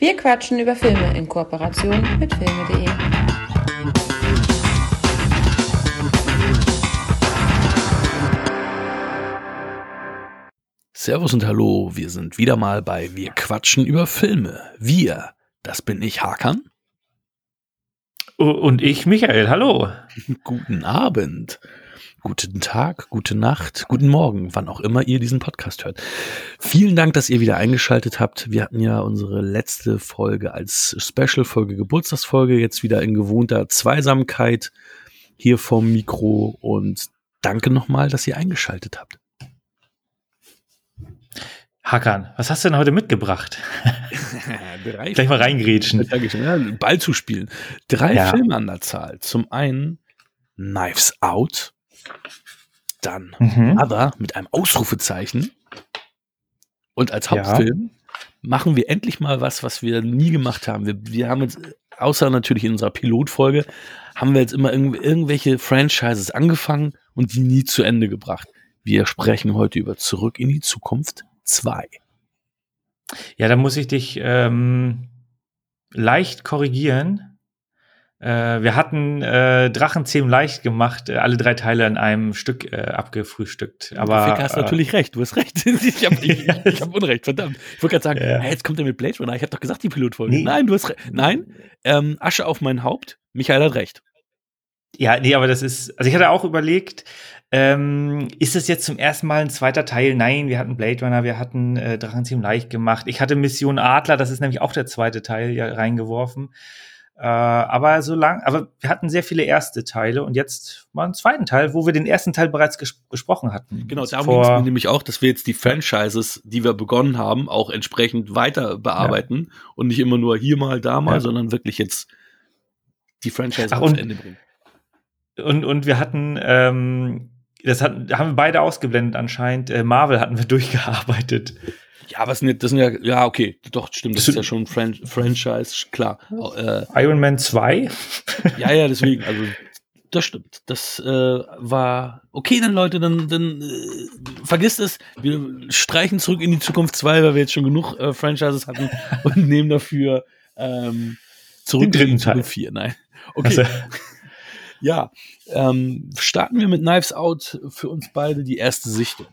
Wir quatschen über Filme in Kooperation mit filme.de. Servus und Hallo, wir sind wieder mal bei Wir quatschen über Filme. Wir, das bin ich Hakan. Und ich Michael, hallo. Guten Abend. Guten Tag, gute Nacht, guten Morgen, wann auch immer ihr diesen Podcast hört. Vielen Dank, dass ihr wieder eingeschaltet habt. Wir hatten ja unsere letzte Folge als Special-Folge, Geburtstagsfolge, jetzt wieder in gewohnter Zweisamkeit hier vom Mikro und danke nochmal, dass ihr eingeschaltet habt. Hakan, was hast du denn heute mitgebracht? Gleich mal reingrätschen. Ja, Ball zu spielen. Drei ja. Filme an der Zahl. Zum einen Knives Out. Dann mhm. Mother mit einem Ausrufezeichen. Und als Hauptfilm ja. machen wir endlich mal was, was wir nie gemacht haben. Wir, wir haben jetzt, außer natürlich in unserer Pilotfolge, haben wir jetzt immer irg irgendwelche Franchises angefangen und die nie zu Ende gebracht. Wir sprechen heute über Zurück in die Zukunft 2. Ja, da muss ich dich ähm, leicht korrigieren. Äh, wir hatten äh, Drachenzähmen leicht gemacht, äh, alle drei Teile in einem Stück äh, abgefrühstückt. Aber du hast äh, natürlich recht, du hast recht. ich habe hab Unrecht, verdammt. Ich wollte gerade sagen, ja. hey, jetzt kommt er mit Blade Runner. Ich habe doch gesagt, die Pilotfolge. Nee. Nein, du hast recht. Nein, ähm, Asche auf mein Haupt. Michael hat recht. Ja, nee, aber das ist, also ich hatte auch überlegt, ähm, ist es jetzt zum ersten Mal ein zweiter Teil? Nein, wir hatten Blade Runner, wir hatten äh, Drachenzähmen leicht gemacht. Ich hatte Mission Adler, das ist nämlich auch der zweite Teil, ja reingeworfen. Äh, aber so lang, aber wir hatten sehr viele erste Teile und jetzt mal einen zweiten Teil, wo wir den ersten Teil bereits ges gesprochen hatten. Genau, darum ging es mir nämlich auch, dass wir jetzt die Franchises, die wir begonnen haben, auch entsprechend weiter bearbeiten ja. und nicht immer nur hier mal, da mal, ja. sondern wirklich jetzt die Franchise Ach, Ende bringen. Und, und wir hatten ähm, das hat, haben wir beide ausgeblendet anscheinend. Äh, Marvel hatten wir durchgearbeitet. Ja, was sind das sind ja, ja, okay, doch, stimmt, das ist ja schon Fran Franchise, klar. Äh, Iron Man 2? ja, ja, deswegen, also das stimmt. Das äh, war okay, dann Leute, dann, dann äh, vergisst es. Wir streichen zurück in die Zukunft 2, weil wir jetzt schon genug äh, Franchises hatten und nehmen dafür ähm, zurück in die Zukunft 4. Nein. Okay. Also. Ja, ähm, starten wir mit Knives Out für uns beide die erste Sichtung.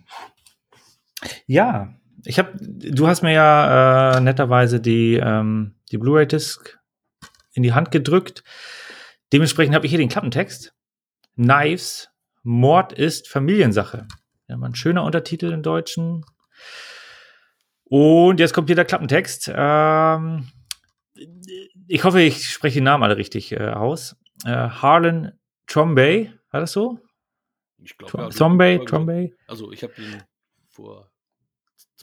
Ja, ich habe, du hast mir ja äh, netterweise die, ähm, die Blu-ray-Disc in die Hand gedrückt. Dementsprechend habe ich hier den Klappentext. Knives, Mord ist Familiensache. Ja, mal ein schöner Untertitel im Deutschen. Und jetzt kommt hier der Klappentext. Ähm, ich hoffe, ich spreche den Namen alle richtig äh, aus äh, Harlan Trombay, war das so? Ich glaube, ja, Trombay, Trombay. Also ich habe ihn vor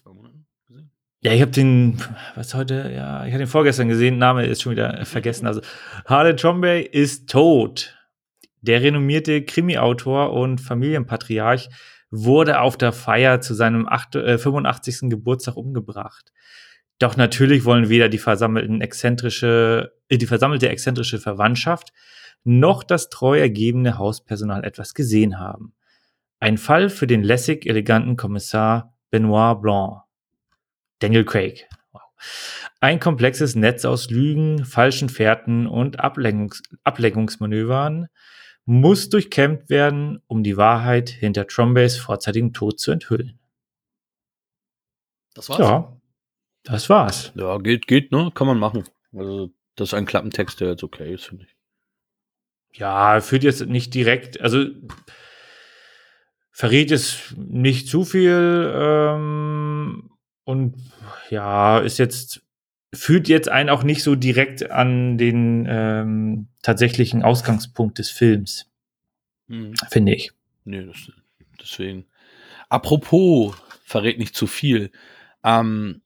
zwei Monaten gesehen. Ja, ich habe den, was heute, ja, ich habe den vorgestern gesehen, Name ist schon wieder vergessen. Also Harlan Trombay ist tot. Der renommierte Krimi-Autor und Familienpatriarch wurde auf der Feier zu seinem 8, äh, 85. Geburtstag umgebracht. Doch natürlich wollen weder die versammelten exzentrische, äh, die versammelte exzentrische Verwandtschaft noch das treu ergebene Hauspersonal etwas gesehen haben. Ein Fall für den lässig eleganten Kommissar Benoit Blanc. Daniel Craig. Wow. Ein komplexes Netz aus Lügen, falschen Fährten und Ablenkungs Ablenkungsmanövern muss durchkämmt werden, um die Wahrheit hinter Trombays vorzeitigen Tod zu enthüllen. Das war's? Ja, das war's. Ja, geht, geht, ne? Kann man machen. Also, das ist ein Klappentext, der jetzt okay ist, finde ich. Ja, führt jetzt nicht direkt, also verrät es nicht zu viel ähm, und ja, ist jetzt, führt jetzt einen auch nicht so direkt an den ähm, tatsächlichen Ausgangspunkt des Films, mhm. finde ich. Nee, das, deswegen. Apropos, verrät nicht zu viel. Ähm,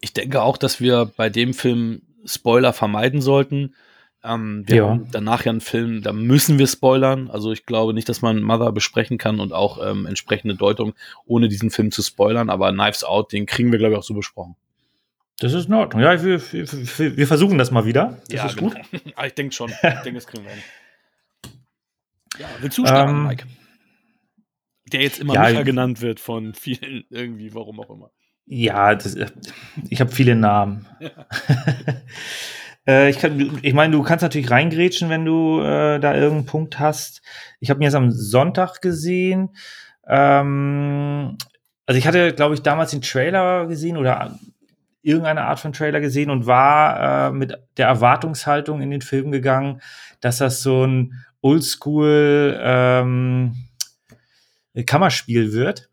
ich denke auch, dass wir bei dem Film Spoiler vermeiden sollten. Ähm, wir ja. haben danach ja einen Film, da müssen wir spoilern. Also ich glaube nicht, dass man Mother besprechen kann und auch ähm, entsprechende Deutung, ohne diesen Film zu spoilern. Aber Knives Out, den kriegen wir, glaube ich, auch so besprochen. Das ist in Ordnung. Ja, wir, wir, wir versuchen das mal wieder. Das ja, ist gut. Genau. ich denke schon. Ich denke, das kriegen wir hin. Ja, willst du starten, ähm, Mike? Der jetzt immer ja, Micha genannt wird von vielen irgendwie, warum auch immer. Ja, das, ich habe viele Namen. Äh, ich ich meine, du kannst natürlich reingrätschen, wenn du äh, da irgendeinen Punkt hast. Ich habe ihn jetzt am Sonntag gesehen. Ähm, also ich hatte, glaube ich, damals den Trailer gesehen oder irgendeine Art von Trailer gesehen und war äh, mit der Erwartungshaltung in den Film gegangen, dass das so ein Oldschool ähm, Kammerspiel wird.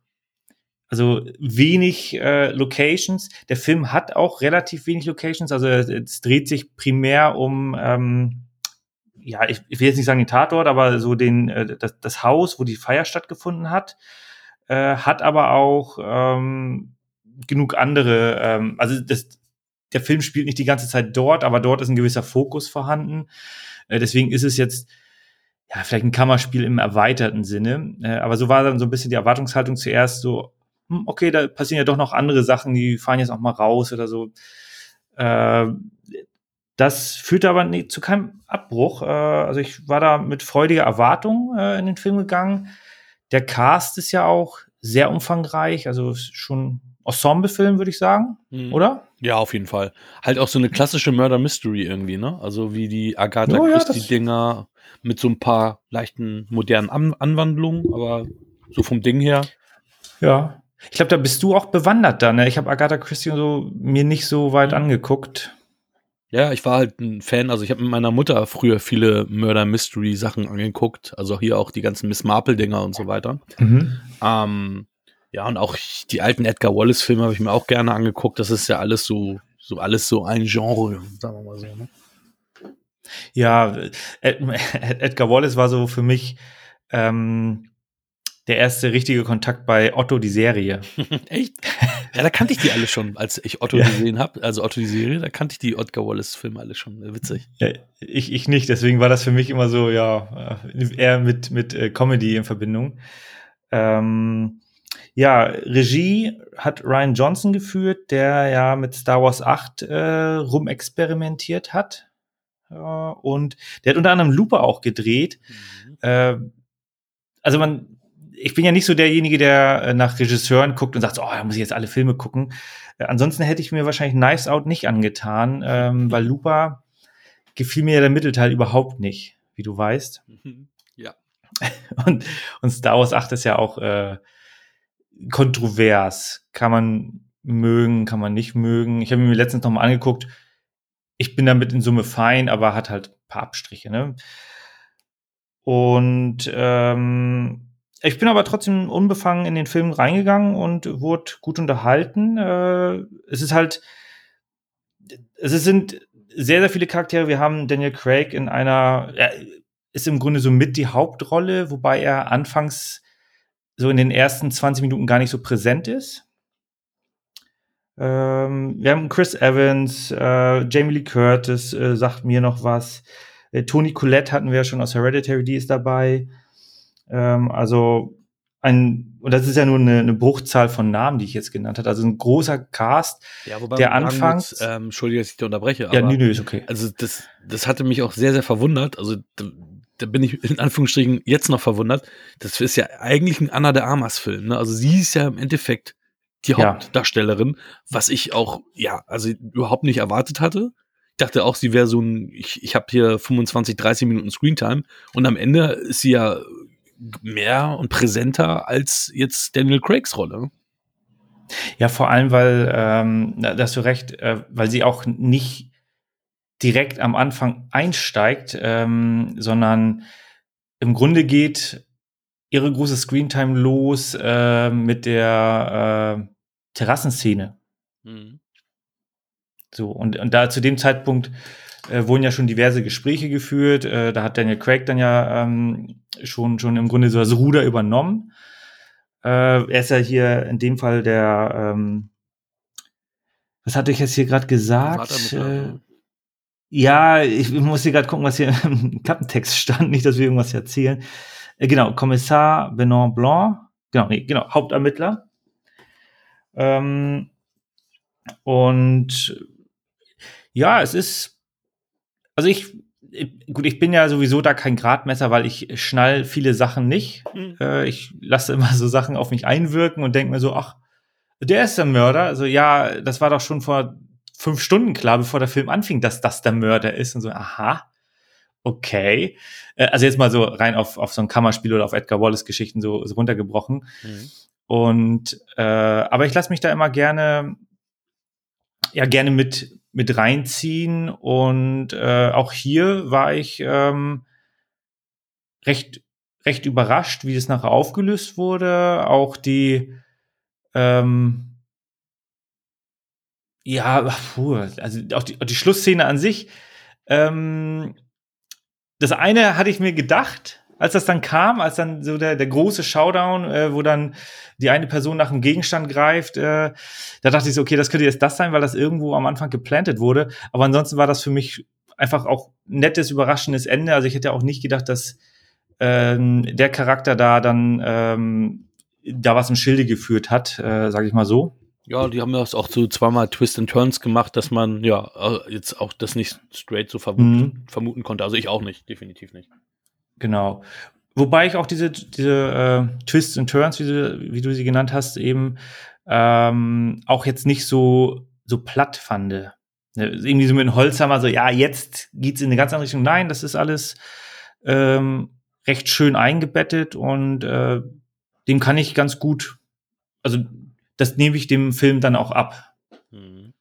Also wenig äh, Locations. Der Film hat auch relativ wenig Locations. Also es dreht sich primär um, ähm, ja, ich, ich will jetzt nicht sagen den Tatort, aber so den äh, das, das Haus, wo die Feier stattgefunden hat. Äh, hat aber auch ähm, genug andere. Ähm, also das, der Film spielt nicht die ganze Zeit dort, aber dort ist ein gewisser Fokus vorhanden. Äh, deswegen ist es jetzt ja, vielleicht ein Kammerspiel im erweiterten Sinne. Äh, aber so war dann so ein bisschen die Erwartungshaltung zuerst so, hm, okay, da passieren ja doch noch andere Sachen, die fahren jetzt auch mal raus oder so. Äh, das führte aber nie, zu keinem Abbruch. Äh, also ich war da mit freudiger Erwartung äh, in den Film gegangen. Der Cast ist ja auch sehr umfangreich, also schon Ensemble-Film, würde ich sagen, mhm. oder? Ja, auf jeden Fall. Halt auch so eine klassische Murder Mystery irgendwie, ne? Also wie die Agatha oh, Christie-Dinger mit so ein paar leichten modernen An Anwandlungen, aber so vom Ding her. Ja. Ich glaube, da bist du auch bewandert dann. Ne? Ich habe Agatha Christie so mir nicht so weit mhm. angeguckt. Ja, ich war halt ein Fan, also ich habe mit meiner Mutter früher viele Murder Mystery Sachen angeguckt, also hier auch die ganzen Miss Marple Dinger und so weiter. Mhm. Ähm, ja, und auch die alten Edgar Wallace Filme habe ich mir auch gerne angeguckt. Das ist ja alles so, so alles so ein Genre, sagen wir mal so. Ne? Ja, Ed Edgar Wallace war so für mich ähm, der erste richtige Kontakt bei Otto die Serie. Echt? Ja, da kannte ich die alle schon, als ich Otto ja. gesehen habe. Also Otto die Serie, da kannte ich die Edgar Wallace-Filme alle schon. Witzig. Ja, ich, ich nicht, deswegen war das für mich immer so, ja, eher mit, mit äh, Comedy in Verbindung. Ähm, ja, Regie hat Ryan Johnson geführt, der ja mit Star Wars 8 äh, rumexperimentiert hat. Äh, und der hat unter anderem Looper auch gedreht. Mhm. Äh, also man, ich bin ja nicht so derjenige, der äh, nach Regisseuren guckt und sagt, so, oh, da muss ich jetzt alle Filme gucken. Äh, ansonsten hätte ich mir wahrscheinlich Knives Out nicht angetan, ähm, weil Looper gefiel mir ja der Mittelteil überhaupt nicht, wie du weißt. Ja. Und, und Star Wars 8 ist ja auch äh, kontrovers. Kann man mögen, kann man nicht mögen. Ich habe mir letztens noch mal angeguckt. Ich bin damit in Summe fein, aber hat halt ein paar Abstriche. Ne? Und ähm, ich bin aber trotzdem unbefangen in den Film reingegangen und wurde gut unterhalten. Äh, es ist halt, es sind sehr, sehr viele Charaktere. Wir haben Daniel Craig in einer, er ist im Grunde so mit die Hauptrolle, wobei er anfangs so in den ersten 20 Minuten gar nicht so präsent ist. Ähm, wir haben Chris Evans, äh, Jamie Lee Curtis äh, sagt mir noch was. Äh, Toni Collette hatten wir ja schon aus Hereditary, die ist dabei. Ähm, also ein, und das ist ja nur eine, eine, Bruchzahl von Namen, die ich jetzt genannt habe. Also ein großer Cast, ja, wobei der anfangs. ähm, Entschuldige, dass ich dich unterbreche. Ja, aber, nö, nö, ist okay. Also das, das hatte mich auch sehr, sehr verwundert. Also da, da bin ich in Anführungsstrichen jetzt noch verwundert. Das ist ja eigentlich ein Anna de Armas-Film. Ne? Also sie ist ja im Endeffekt die Hauptdarstellerin, ja. was ich auch, ja, also überhaupt nicht erwartet hatte. Ich dachte auch, sie wäre so ein, ich, ich habe hier 25, 30 Minuten Screentime und am Ende ist sie ja mehr und präsenter als jetzt Daniel Craigs Rolle. Ja, vor allem, weil, ähm, da hast du recht, äh, weil sie auch nicht direkt am Anfang einsteigt, ähm, sondern im Grunde geht ihre große Screentime los äh, mit der äh, Terrassenszene. Mhm. So, und, und da zu dem Zeitpunkt äh, wurden ja schon diverse Gespräche geführt. Äh, da hat Daniel Craig dann ja ähm, schon, schon im Grunde so das Ruder übernommen. Äh, er ist ja hier in dem Fall der, ähm, was hatte ich jetzt hier gerade gesagt? Äh, ja, ich muss hier gerade gucken, was hier im Klappentext stand, nicht, dass wir irgendwas erzählen. Äh, genau, Kommissar Benoit Blanc, genau, nee, genau, Hauptermittler. Ähm, und ja, es ist also ich, gut, ich bin ja sowieso da kein Gradmesser, weil ich schnall viele Sachen nicht. Mhm. Äh, ich lasse immer so Sachen auf mich einwirken und denke mir so, ach, der ist der Mörder. Also ja, das war doch schon vor fünf Stunden klar, bevor der Film anfing, dass das der Mörder ist. Und so, aha, okay. Äh, also jetzt mal so rein auf, auf so ein Kammerspiel oder auf Edgar Wallace-Geschichten so, so runtergebrochen. Mhm. Und äh, aber ich lasse mich da immer gerne, ja, gerne mit, mit reinziehen. Und äh, auch hier war ich ähm, recht, recht überrascht, wie das nachher aufgelöst wurde. Auch die ähm, ja, puh, also auch die, auch die Schlussszene an sich. Ähm, das eine hatte ich mir gedacht, als das dann kam, als dann so der, der große Showdown, äh, wo dann die eine Person nach einem Gegenstand greift, äh, da dachte ich so, okay, das könnte jetzt das sein, weil das irgendwo am Anfang geplantet wurde. Aber ansonsten war das für mich einfach auch nettes, überraschendes Ende. Also ich hätte auch nicht gedacht, dass ähm, der Charakter da dann ähm, da was im Schilde geführt hat, äh, sage ich mal so. Ja, die haben das auch so zweimal Twist and Turns gemacht, dass man ja äh, jetzt auch das nicht straight so vermuten, mhm. vermuten konnte. Also ich auch nicht, definitiv nicht. Genau. Wobei ich auch diese, diese äh, Twists and Turns, wie du, wie du sie genannt hast, eben ähm, auch jetzt nicht so, so platt fand. Ne, irgendwie so mit dem Holzhammer, so, ja, jetzt geht's in eine ganz andere Richtung. Nein, das ist alles ähm, recht schön eingebettet und äh, dem kann ich ganz gut, also das nehme ich dem Film dann auch ab. Mhm.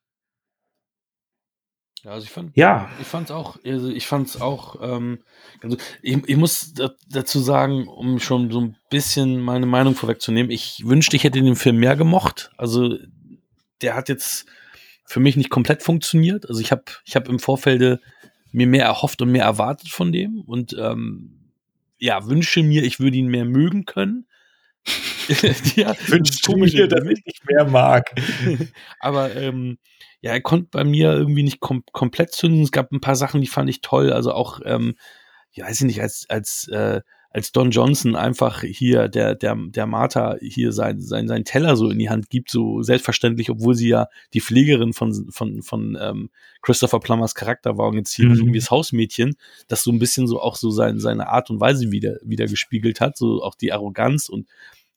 Ja, also ich fand, ja. ich fand's auch, also ich fand's auch, ähm, also ich, ich muss dazu sagen, um schon so ein bisschen meine Meinung vorwegzunehmen, ich wünschte, ich hätte den Film mehr gemocht. Also der hat jetzt für mich nicht komplett funktioniert. Also ich habe, ich habe im Vorfeld mir mehr erhofft und mehr erwartet von dem und ähm, ja wünsche mir, ich würde ihn mehr mögen können. ja, wünschst du mir, dass ich dich mehr mag. Aber ähm, ja, er konnte bei mir irgendwie nicht kom komplett zünden. Es gab ein paar Sachen, die fand ich toll. Also auch, ähm, ja, weiß ich nicht, als, als, äh, als Don Johnson einfach hier der, der, der Martha hier sein, sein, sein Teller so in die Hand gibt, so selbstverständlich, obwohl sie ja die Pflegerin von, von, von ähm, Christopher Plummers Charakter war und jetzt hier mhm. irgendwie das Hausmädchen, das so ein bisschen so auch so sein, seine Art und Weise wieder, wieder gespiegelt hat, so auch die Arroganz und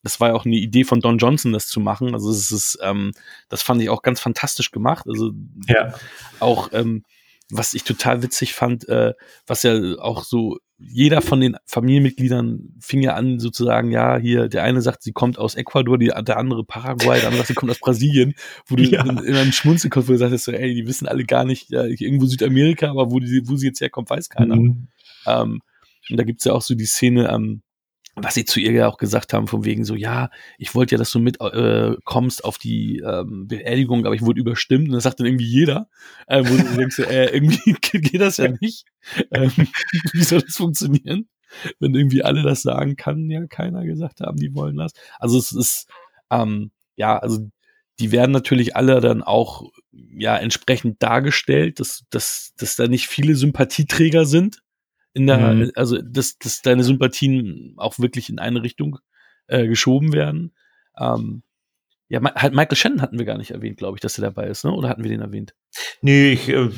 das war ja auch eine Idee von Don Johnson, das zu machen. Also es ist, ähm, das fand ich auch ganz fantastisch gemacht. Also ja. auch, ähm, was ich total witzig fand, äh, was ja auch so jeder von den Familienmitgliedern fing ja an, sozusagen, ja, hier, der eine sagt, sie kommt aus Ecuador, die, der andere Paraguay, der andere sagt, sie kommt aus Brasilien, wo du ja. in, in einen Schmunzeln kommst, wo du sagst, so, ey, die wissen alle gar nicht, ja, irgendwo Südamerika, aber wo, die, wo sie jetzt herkommt, weiß keiner. Mhm. Ähm, und da gibt's ja auch so die Szene, ähm, was sie zu ihr ja auch gesagt haben, von wegen so, ja, ich wollte ja, dass du mit äh, auf die ähm, Beerdigung, aber ich wurde überstimmt. Und das sagt dann irgendwie jeder. Äh, wo du denkst, äh, irgendwie geht das ja nicht. Ähm, wie soll das funktionieren? Wenn irgendwie alle das sagen, kann ja keiner gesagt haben, die wollen das. Also es ist, ähm, ja, also die werden natürlich alle dann auch ja entsprechend dargestellt, dass, dass, dass da nicht viele Sympathieträger sind in der, mhm. also dass, dass deine Sympathien auch wirklich in eine Richtung äh, geschoben werden. Ähm, ja, halt Michael Shannon hatten wir gar nicht erwähnt, glaube ich, dass er dabei ist, ne? Oder hatten wir den erwähnt? Nee, ich, äh,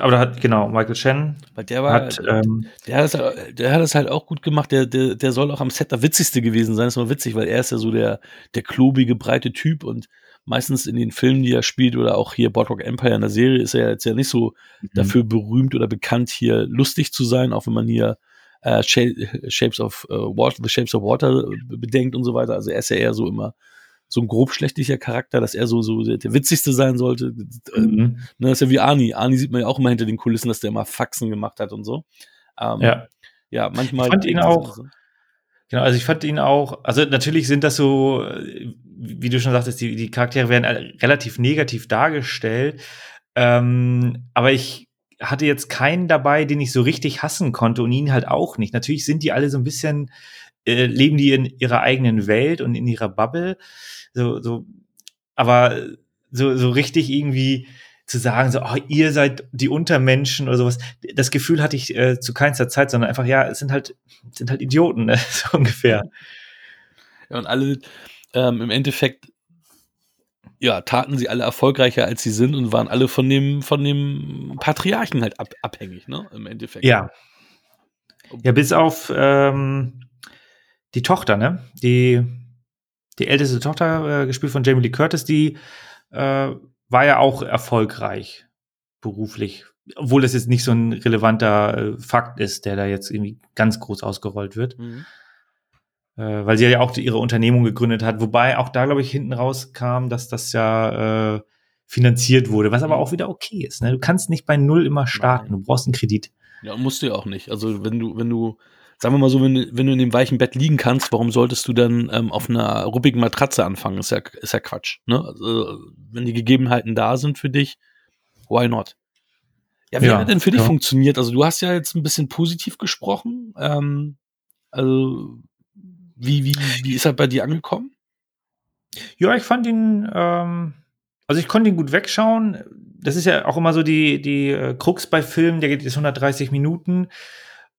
aber da hat, genau, Michael Shannon. Weil der war, hat, ähm, der, hat das, der hat das halt auch gut gemacht, der, der, der soll auch am Set der witzigste gewesen sein. Das ist mal witzig, weil er ist ja so der, der klobige, breite Typ und meistens in den Filmen, die er spielt, oder auch hier Boardwalk Empire in der Serie, ist er jetzt ja nicht so mhm. dafür berühmt oder bekannt, hier lustig zu sein, auch wenn man hier äh, Shapes of uh, Water, The Shapes of Water bedenkt und so weiter. Also er ist ja eher so immer so ein grobschlächtiger Charakter, dass er so, so der, witzigste sein sollte. Ähm, mhm. Ne, das ist ja wie Ani. Ani sieht man ja auch immer hinter den Kulissen, dass der immer Faxen gemacht hat und so. Ähm, ja. Ja, manchmal. Ich fand ihn auch. Genau, also ich fand ihn auch, also natürlich sind das so, wie du schon sagtest, die, die Charaktere werden relativ negativ dargestellt. Ähm, aber ich hatte jetzt keinen dabei, den ich so richtig hassen konnte und ihn halt auch nicht. Natürlich sind die alle so ein bisschen, äh, leben die in ihrer eigenen Welt und in ihrer Bubble. So, so, aber so, so richtig irgendwie zu sagen, so, oh, ihr seid die Untermenschen oder sowas. Das Gefühl hatte ich äh, zu keinster Zeit, sondern einfach, ja, es sind halt, sind halt Idioten, ne? so ungefähr. Ja, und alle ähm, im Endeffekt, ja, taten sie alle erfolgreicher, als sie sind und waren alle von dem, von dem Patriarchen halt ab, abhängig, ne? Im Endeffekt. Ja. Ja, bis auf ähm, die Tochter, ne? Die die älteste Tochter, äh, gespielt von Jamie Lee Curtis, die äh, war ja auch erfolgreich beruflich. Obwohl das jetzt nicht so ein relevanter äh, Fakt ist, der da jetzt irgendwie ganz groß ausgerollt wird. Mhm. Äh, weil sie ja auch ihre Unternehmung gegründet hat. Wobei auch da, glaube ich, hinten rauskam, dass das ja äh, finanziert wurde, was aber mhm. auch wieder okay ist. Ne? Du kannst nicht bei Null immer starten. Du brauchst einen Kredit. Ja, musst du ja auch nicht. Also wenn du, wenn du sagen wir mal so, wenn, wenn du in dem weichen Bett liegen kannst, warum solltest du dann ähm, auf einer ruppigen Matratze anfangen? Ist ja, ist ja Quatsch. Ne? Also, wenn die Gegebenheiten da sind für dich, why not? Ja, wie ja, hat denn für dich funktioniert? Also du hast ja jetzt ein bisschen positiv gesprochen. Ähm, also wie, wie, wie ist er bei dir angekommen? Ja, ich fand ihn, ähm, also ich konnte ihn gut wegschauen. Das ist ja auch immer so die, die äh, Krux bei Filmen, der geht jetzt 130 Minuten.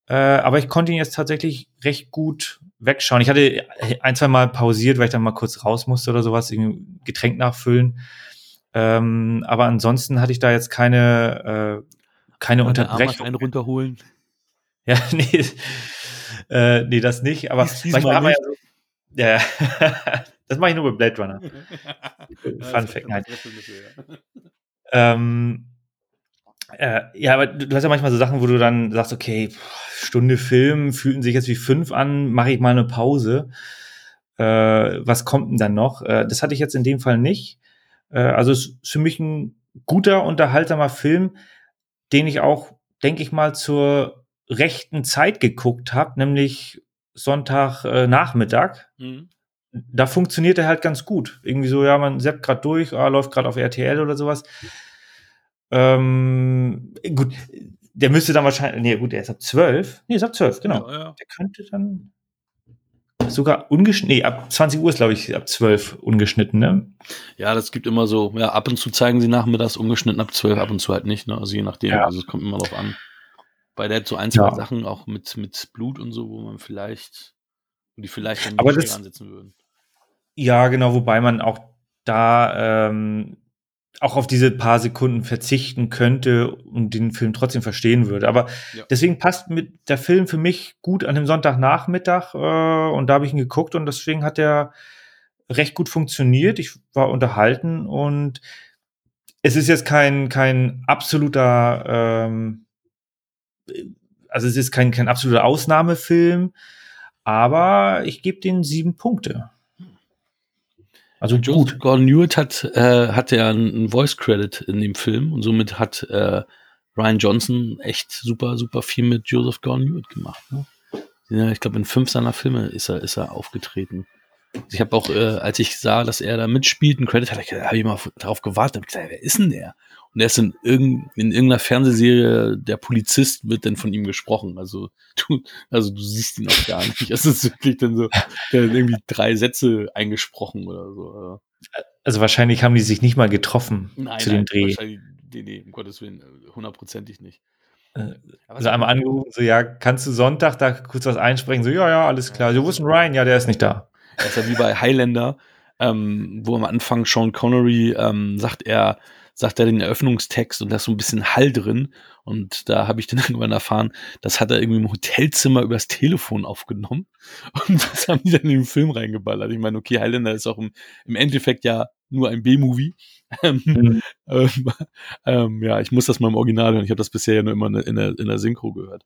Äh, aber ich konnte ihn jetzt tatsächlich recht gut wegschauen. Ich hatte ein, zwei Mal pausiert, weil ich dann mal kurz raus musste oder sowas, irgendwie Getränk nachfüllen. Ähm, aber ansonsten hatte ich da jetzt keine, äh, keine Unterbrechung. einen runterholen. Ja, nee, äh, nee, das nicht. Aber manchmal nicht. Ja, so, ja, das mache ich nur mit Blade Runner. Fun Fact, nein. Ähm, äh, ja, aber du, du, hast ja manchmal so Sachen, wo du dann sagst, okay, Stunde Film, fühlten sich jetzt wie fünf an, mache ich mal eine Pause. Äh, was kommt denn dann noch? Äh, das hatte ich jetzt in dem Fall nicht. Äh, also es ist für mich ein guter, unterhaltsamer Film, den ich auch, denke ich mal, zur rechten Zeit geguckt habe, nämlich Sonntagnachmittag. Äh, mhm. Da funktioniert er halt ganz gut. Irgendwie so, ja, man seppt gerade durch, ah, läuft gerade auf RTL oder sowas. Ähm, gut, der müsste dann wahrscheinlich, nee, gut, der ist ab 12. Nee, ist ab 12, genau. Ja, ja. Der könnte dann sogar ungeschnitten, nee, ab 20 Uhr ist, glaube ich, ab 12 ungeschnitten, ne? Ja, das gibt immer so, ja, ab und zu zeigen sie nachmittags ungeschnitten, ab 12, ab und zu halt nicht, ne? Also je nachdem, ja. also es kommt immer drauf an. Bei der hat so ein, zwei ja. Sachen auch mit, mit Blut und so, wo man vielleicht, die vielleicht dann Aber das, ansetzen würden. Ja, genau, wobei man auch da ähm, auch auf diese paar Sekunden verzichten könnte und den Film trotzdem verstehen würde. Aber ja. deswegen passt mit der Film für mich gut an dem Sonntagnachmittag äh, und da habe ich ihn geguckt und deswegen hat er recht gut funktioniert. Ich war unterhalten und es ist jetzt kein kein absoluter ähm, also es ist kein kein absoluter Ausnahmefilm, aber ich gebe den sieben Punkte. Also Joseph Gordon Lewitt hat, äh, hatte ja einen Voice Credit in dem Film und somit hat äh, Ryan Johnson echt super, super viel mit Joseph Gordon Lewitt gemacht. Ne? Ja, ich glaube, in fünf seiner Filme ist er, ist er aufgetreten. Ich habe auch, äh, als ich sah, dass er da mitspielt, einen Credit hatte, habe ich mal darauf gewartet, habe gesagt, wer ist denn der? Und er ist in, irgend, in irgendeiner Fernsehserie, der Polizist wird dann von ihm gesprochen. Also du, also du siehst ihn auch gar nicht. Es ist wirklich dann so, der hat irgendwie drei Sätze eingesprochen oder so. Also wahrscheinlich haben die sich nicht mal getroffen nein, zu dem Dreh. Nee, nee, um Gottes Willen, hundertprozentig nicht. Äh, also einmal angerufen, so, ja, kannst du Sonntag da kurz was einsprechen? So, ja, ja, alles klar. So, wo ist denn Ryan? Ja, der ist nicht da. Das ist ja wie bei Highlander, ähm, wo am Anfang Sean Connery ähm, sagt, er, sagt er den Eröffnungstext und da ist so ein bisschen Hall drin. Und da habe ich dann irgendwann erfahren, das hat er irgendwie im Hotelzimmer übers Telefon aufgenommen. Und das haben die dann in den Film reingeballert. Ich meine, okay, Highlander ist auch im, im Endeffekt ja nur ein B-Movie. Ähm, mhm. ähm, ähm, ja, ich muss das mal im Original hören. Ich habe das bisher ja nur immer in der, in der Synchro gehört.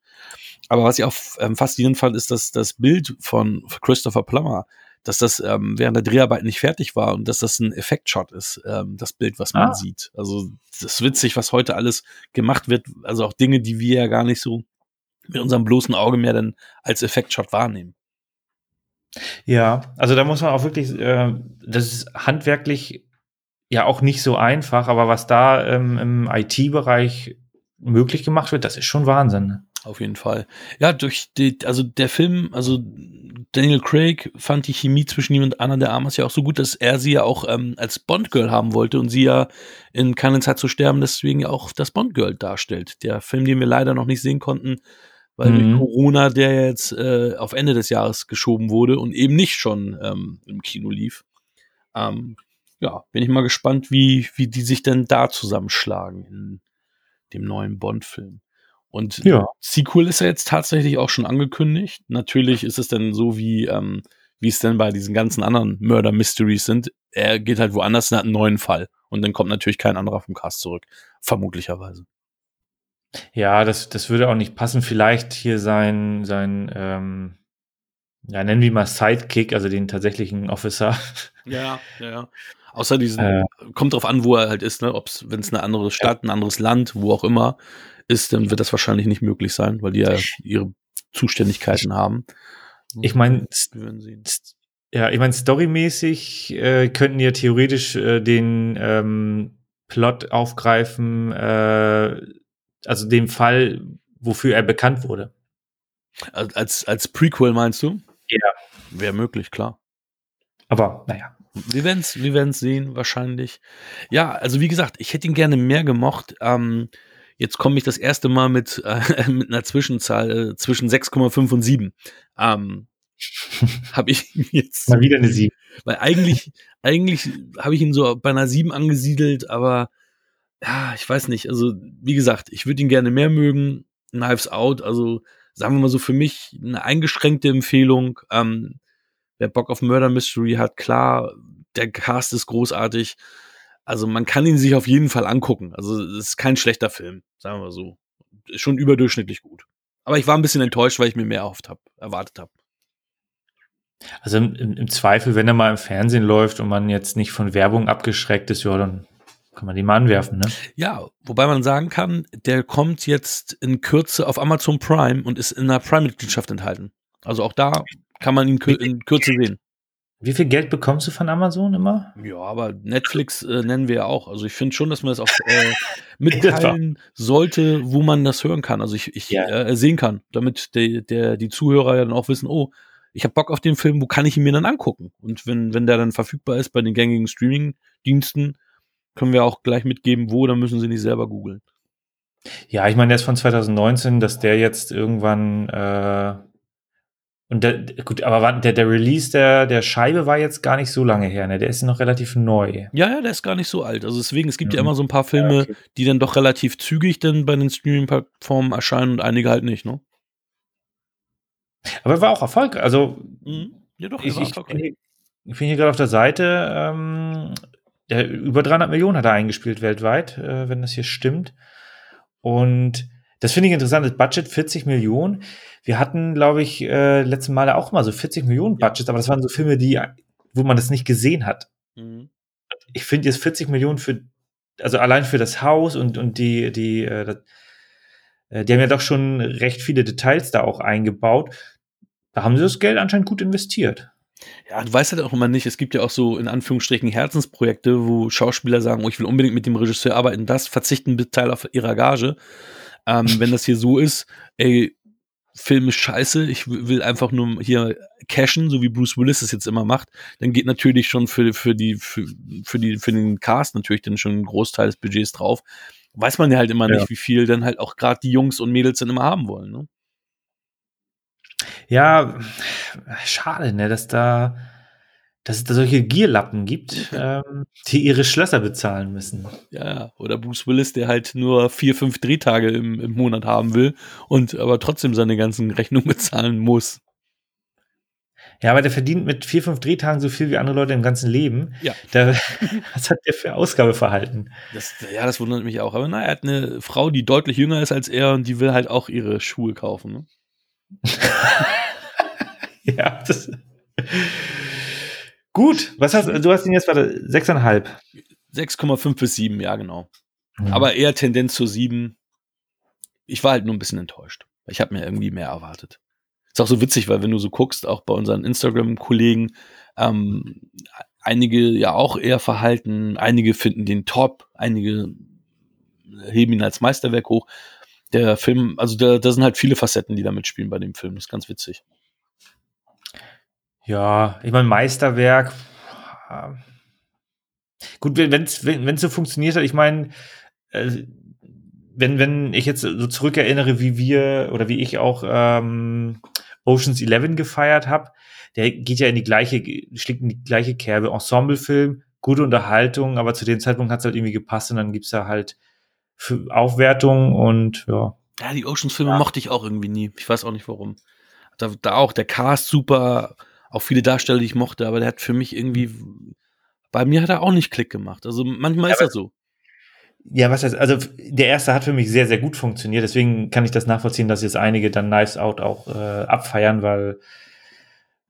Aber was ich auch ähm, faszinierend fand, ist, dass das Bild von Christopher Plummer dass das ähm, während der Dreharbeit nicht fertig war und dass das ein Effektshot ist, ähm, das Bild, was man ah. sieht. Also das ist witzig, was heute alles gemacht wird. Also auch Dinge, die wir ja gar nicht so mit unserem bloßen Auge mehr dann als Effektshot wahrnehmen. Ja, also da muss man auch wirklich, äh, das ist handwerklich ja auch nicht so einfach, aber was da ähm, im IT-Bereich möglich gemacht wird, das ist schon Wahnsinn. Auf jeden Fall. Ja, durch die, also der Film, also Daniel Craig fand die Chemie zwischen ihm und Anna de Armas ja auch so gut, dass er sie ja auch ähm, als Bond-Girl haben wollte und sie ja in Keine Zeit zu sterben deswegen ja auch das Bond-Girl darstellt. Der Film, den wir leider noch nicht sehen konnten, weil mhm. durch Corona der jetzt äh, auf Ende des Jahres geschoben wurde und eben nicht schon ähm, im Kino lief. Ähm, ja, bin ich mal gespannt, wie, wie die sich denn da zusammenschlagen in dem neuen Bond-Film. Und ja. Sequel ist ja jetzt tatsächlich auch schon angekündigt. Natürlich ist es dann so wie ähm, wie es denn bei diesen ganzen anderen Murder Mysteries sind. Er geht halt woanders und hat einen neuen Fall. Und dann kommt natürlich kein anderer vom Cast zurück. Vermutlicherweise. Ja, das, das würde auch nicht passen. Vielleicht hier sein, sein, ähm, ja, nennen wir mal Sidekick, also den tatsächlichen Officer. Ja, ja, ja. Außer diesen, äh, kommt drauf an, wo er halt ist, ne? Ob es, wenn es eine andere Stadt, ein anderes Land, wo auch immer ist, dann wird das wahrscheinlich nicht möglich sein, weil die ja ihre Zuständigkeiten haben. Ich meine, ja, ich meine, storymäßig äh, könnten ja theoretisch äh, den ähm, Plot aufgreifen, äh, also dem Fall, wofür er bekannt wurde. Als, als Prequel meinst du? Ja. Wäre möglich, klar. Aber naja. Wir werden es wir werden's sehen, wahrscheinlich. Ja, also wie gesagt, ich hätte ihn gerne mehr gemocht. Ähm, jetzt komme ich das erste Mal mit, äh, mit einer Zwischenzahl äh, zwischen 6,5 und 7. Ähm, habe ich jetzt. Mal wieder eine 7. Weil eigentlich, eigentlich habe ich ihn so bei einer 7 angesiedelt, aber ja, ich weiß nicht. Also, wie gesagt, ich würde ihn gerne mehr mögen. Knives Out, also sagen wir mal so für mich eine eingeschränkte Empfehlung. Ähm, wer Bock auf Murder Mystery hat, klar, der Cast ist großartig. Also man kann ihn sich auf jeden Fall angucken. Also es ist kein schlechter Film, sagen wir mal so. Ist schon überdurchschnittlich gut. Aber ich war ein bisschen enttäuscht, weil ich mir mehr erhofft habe, erwartet habe. Also im, im, Zweifel, wenn er mal im Fernsehen läuft und man jetzt nicht von Werbung abgeschreckt ist, ja, dann kann man die mal anwerfen, ne? Ja, wobei man sagen kann, der kommt jetzt in Kürze auf Amazon Prime und ist in einer Prime-Mitgliedschaft enthalten. Also auch da kann man ihn in Kürze sehen. Wie viel Geld bekommst du von Amazon immer? Ja, aber Netflix äh, nennen wir ja auch. Also ich finde schon, dass man das auch äh, mitteilen sollte, wo man das hören kann. Also ich, ich ja. äh, sehen kann, damit der, der, die Zuhörer ja dann auch wissen, oh, ich habe Bock auf den Film, wo kann ich ihn mir dann angucken? Und wenn, wenn der dann verfügbar ist bei den gängigen Streaming-Diensten, können wir auch gleich mitgeben, wo, dann müssen sie nicht selber googeln. Ja, ich meine, der ist von 2019, dass der jetzt irgendwann äh, und der, gut, aber der, der Release der, der Scheibe war jetzt gar nicht so lange her, ne? Der ist noch relativ neu. Ja, ja, der ist gar nicht so alt. Also deswegen, es gibt mhm. ja immer so ein paar Filme, ja, okay. die dann doch relativ zügig dann bei den Streaming-Plattformen erscheinen und einige halt nicht, ne? Aber er war auch Erfolg. Also, mhm. ja, doch, ich, ich, ich bin hier gerade auf der Seite, ähm, der, über 300 Millionen hat er eingespielt weltweit, äh, wenn das hier stimmt. Und das finde ich interessant. Das Budget 40 Millionen. Wir hatten, glaube ich, äh, letzten Mal auch mal so 40 Millionen Budget, aber das waren so Filme, die, wo man das nicht gesehen hat. Mhm. Ich finde jetzt 40 Millionen für, also allein für das Haus und, und die, die, äh, das, äh, die haben ja doch schon recht viele Details da auch eingebaut. Da haben sie das Geld anscheinend gut investiert. Ja, du weißt halt auch immer nicht, es gibt ja auch so in Anführungsstrichen Herzensprojekte, wo Schauspieler sagen, oh, ich will unbedingt mit dem Regisseur arbeiten, das verzichten Teil auf ihrer Gage. Ähm, wenn das hier so ist, ey, Film ist scheiße, ich will einfach nur hier cashen, so wie Bruce Willis es jetzt immer macht, dann geht natürlich schon für, für die, für, für die, für den Cast natürlich dann schon ein Großteil des Budgets drauf. Weiß man ja halt immer ja. nicht, wie viel dann halt auch gerade die Jungs und Mädels dann immer haben wollen, ne? Ja, schade, ne, dass da, dass es da solche Gierlappen gibt, ähm, die ihre Schlösser bezahlen müssen. Ja, oder Bruce Willis, der halt nur vier, fünf Drehtage im, im Monat haben will und aber trotzdem seine ganzen Rechnungen bezahlen muss. Ja, aber der verdient mit vier, fünf Drehtagen so viel wie andere Leute im ganzen Leben. Ja. Der, was hat der für Ausgabeverhalten? Das, ja, das wundert mich auch. Aber naja, er hat eine Frau, die deutlich jünger ist als er und die will halt auch ihre Schuhe kaufen. Ne? ja, das. Gut, was hast du? hast ihn jetzt bei 6,5. 6,5 bis 7, ja, genau. Mhm. Aber eher Tendenz zu 7. Ich war halt nur ein bisschen enttäuscht. Ich habe mir irgendwie mehr erwartet. Ist auch so witzig, weil wenn du so guckst, auch bei unseren Instagram-Kollegen, ähm, einige ja auch eher verhalten, einige finden den top, einige heben ihn als Meisterwerk hoch. Der Film, also da, da sind halt viele Facetten, die da mitspielen bei dem Film. Das ist ganz witzig. Ja, ich meine, Meisterwerk. Gut, wenn es wenn, so funktioniert hat, ich meine, äh, wenn, wenn ich jetzt so zurückerinnere, wie wir oder wie ich auch ähm, Oceans 11 gefeiert habe, der geht ja in die gleiche, schlägt in die gleiche Kerbe. Ensemblefilm, gute Unterhaltung, aber zu dem Zeitpunkt hat es halt irgendwie gepasst und dann gibt's da halt Aufwertung und ja. Ja, die Oceans-Filme ja. mochte ich auch irgendwie nie. Ich weiß auch nicht warum. Da, da auch der Cast super, auch viele Darsteller, die ich mochte, aber der hat für mich irgendwie, bei mir hat er auch nicht Klick gemacht. Also manchmal ja, ist er so. Ja, was heißt, also der erste hat für mich sehr, sehr gut funktioniert, deswegen kann ich das nachvollziehen, dass jetzt einige dann Knives Out auch äh, abfeiern, weil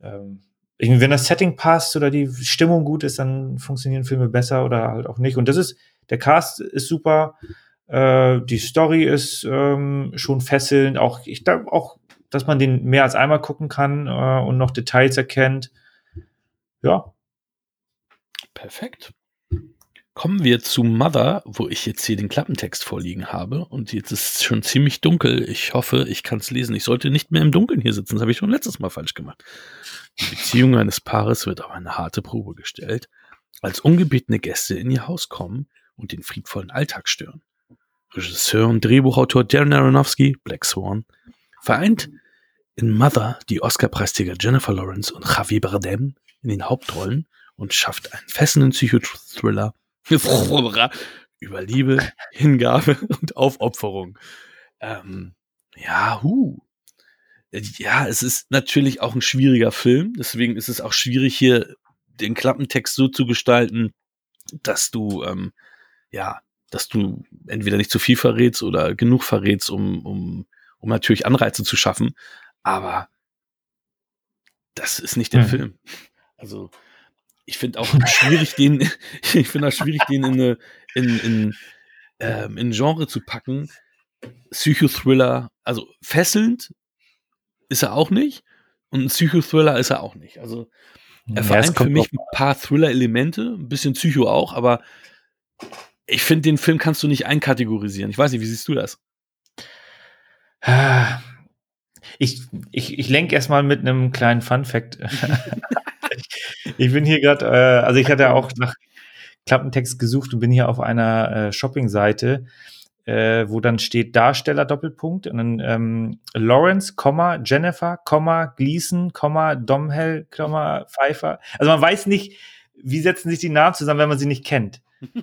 ähm, wenn das Setting passt oder die Stimmung gut ist, dann funktionieren Filme besser oder halt auch nicht. Und das ist, der Cast ist super, äh, die Story ist ähm, schon fesselnd, auch ich glaube auch, dass man den mehr als einmal gucken kann äh, und noch Details erkennt. Ja. Perfekt. Kommen wir zu Mother, wo ich jetzt hier den Klappentext vorliegen habe. Und jetzt ist es schon ziemlich dunkel. Ich hoffe, ich kann es lesen. Ich sollte nicht mehr im Dunkeln hier sitzen. Das habe ich schon letztes Mal falsch gemacht. Die Beziehung eines Paares wird auf eine harte Probe gestellt, als ungebetene Gäste in ihr Haus kommen und den friedvollen Alltag stören. Regisseur und Drehbuchautor Darren Aronofsky, Black Swan, vereint in Mother die Oscar-Preisträger Jennifer Lawrence und Javier Bardem in den Hauptrollen und schafft einen fesselnden Psychothriller über Liebe, Hingabe und Aufopferung. Ähm, ja, hu. Ja, es ist natürlich auch ein schwieriger Film, deswegen ist es auch schwierig, hier den Klappentext so zu gestalten, dass du ähm, ja dass du entweder nicht zu viel verrätst oder genug verrätst, um, um, um natürlich Anreize zu schaffen. Aber das ist nicht der hm. Film. Also ich finde auch schwierig, den, ich finde auch schwierig, den in eine, in, in, ähm, in Genre zu packen. Psychothriller, also fesselnd ist er auch nicht und ein Psychothriller ist er auch nicht. Also er vereint für mich ein paar Thriller-Elemente, ein bisschen Psycho auch, aber ich finde, den Film kannst du nicht einkategorisieren. Ich weiß nicht, wie siehst du das? Ich, ich, ich lenke erstmal mit einem kleinen Fun-Fact. ich bin hier gerade, äh, also ich hatte auch nach Klappentext gesucht und bin hier auf einer äh, Shopping-Seite, äh, wo dann steht Darsteller Doppelpunkt und dann ähm, Lawrence, Jennifer, Gleason, Domhell, Pfeiffer. Also man weiß nicht, wie setzen sich die Namen zusammen, wenn man sie nicht kennt.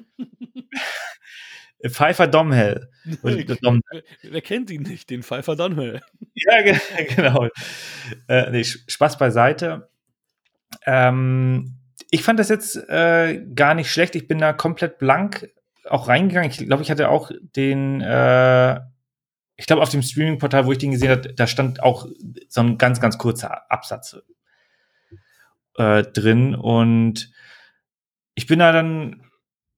Pfeiffer Domhell. Dom Wer kennt ihn nicht, den Pfeiffer Domhell? ja, genau. Äh, nee, Spaß beiseite. Ähm, ich fand das jetzt äh, gar nicht schlecht. Ich bin da komplett blank auch reingegangen. Ich glaube, ich hatte auch den, äh, ich glaube, auf dem Streaming-Portal, wo ich den gesehen habe, da stand auch so ein ganz, ganz kurzer Absatz äh, drin. Und ich bin da dann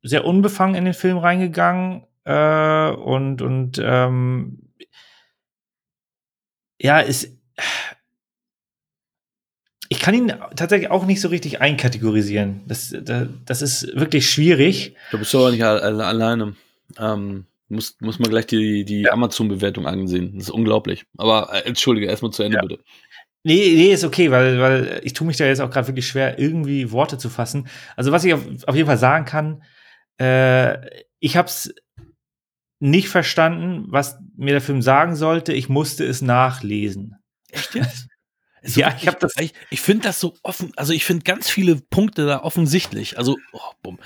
sehr unbefangen in den Film reingegangen äh, und und ähm, ja, ist ich kann ihn tatsächlich auch nicht so richtig einkategorisieren. Das, das, das ist wirklich schwierig. Du bist aber nicht alleine. Ähm, muss, muss man gleich die, die. Amazon-Bewertung ansehen. Das ist unglaublich. Aber äh, entschuldige, erstmal zu Ende, ja. bitte. Nee, nee, ist okay, weil, weil ich tue mich da jetzt auch gerade wirklich schwer, irgendwie Worte zu fassen. Also, was ich auf, auf jeden Fall sagen kann, äh, ich habe es nicht verstanden, was mir der Film sagen sollte. Ich musste es nachlesen. Echt jetzt? So, ja, ich habe das. Ich, ich finde das so offen. Also ich finde ganz viele Punkte da offensichtlich. Also oh, bumm.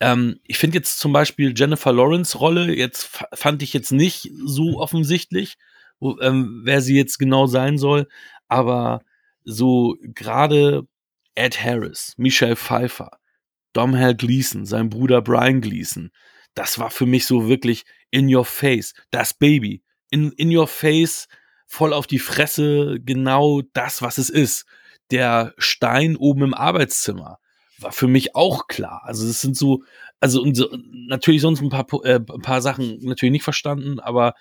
Ähm, ich finde jetzt zum Beispiel Jennifer Lawrence Rolle jetzt fand ich jetzt nicht so offensichtlich, wo, ähm, wer sie jetzt genau sein soll. Aber so gerade Ed Harris, Michelle Pfeiffer, Domhnall Gleeson, sein Bruder Brian Gleeson. Das war für mich so wirklich in your face, das Baby. In, in your face, voll auf die Fresse, genau das, was es ist. Der Stein oben im Arbeitszimmer war für mich auch klar. Also es sind so, also so, natürlich sonst ein paar, äh, ein paar Sachen natürlich nicht verstanden, aber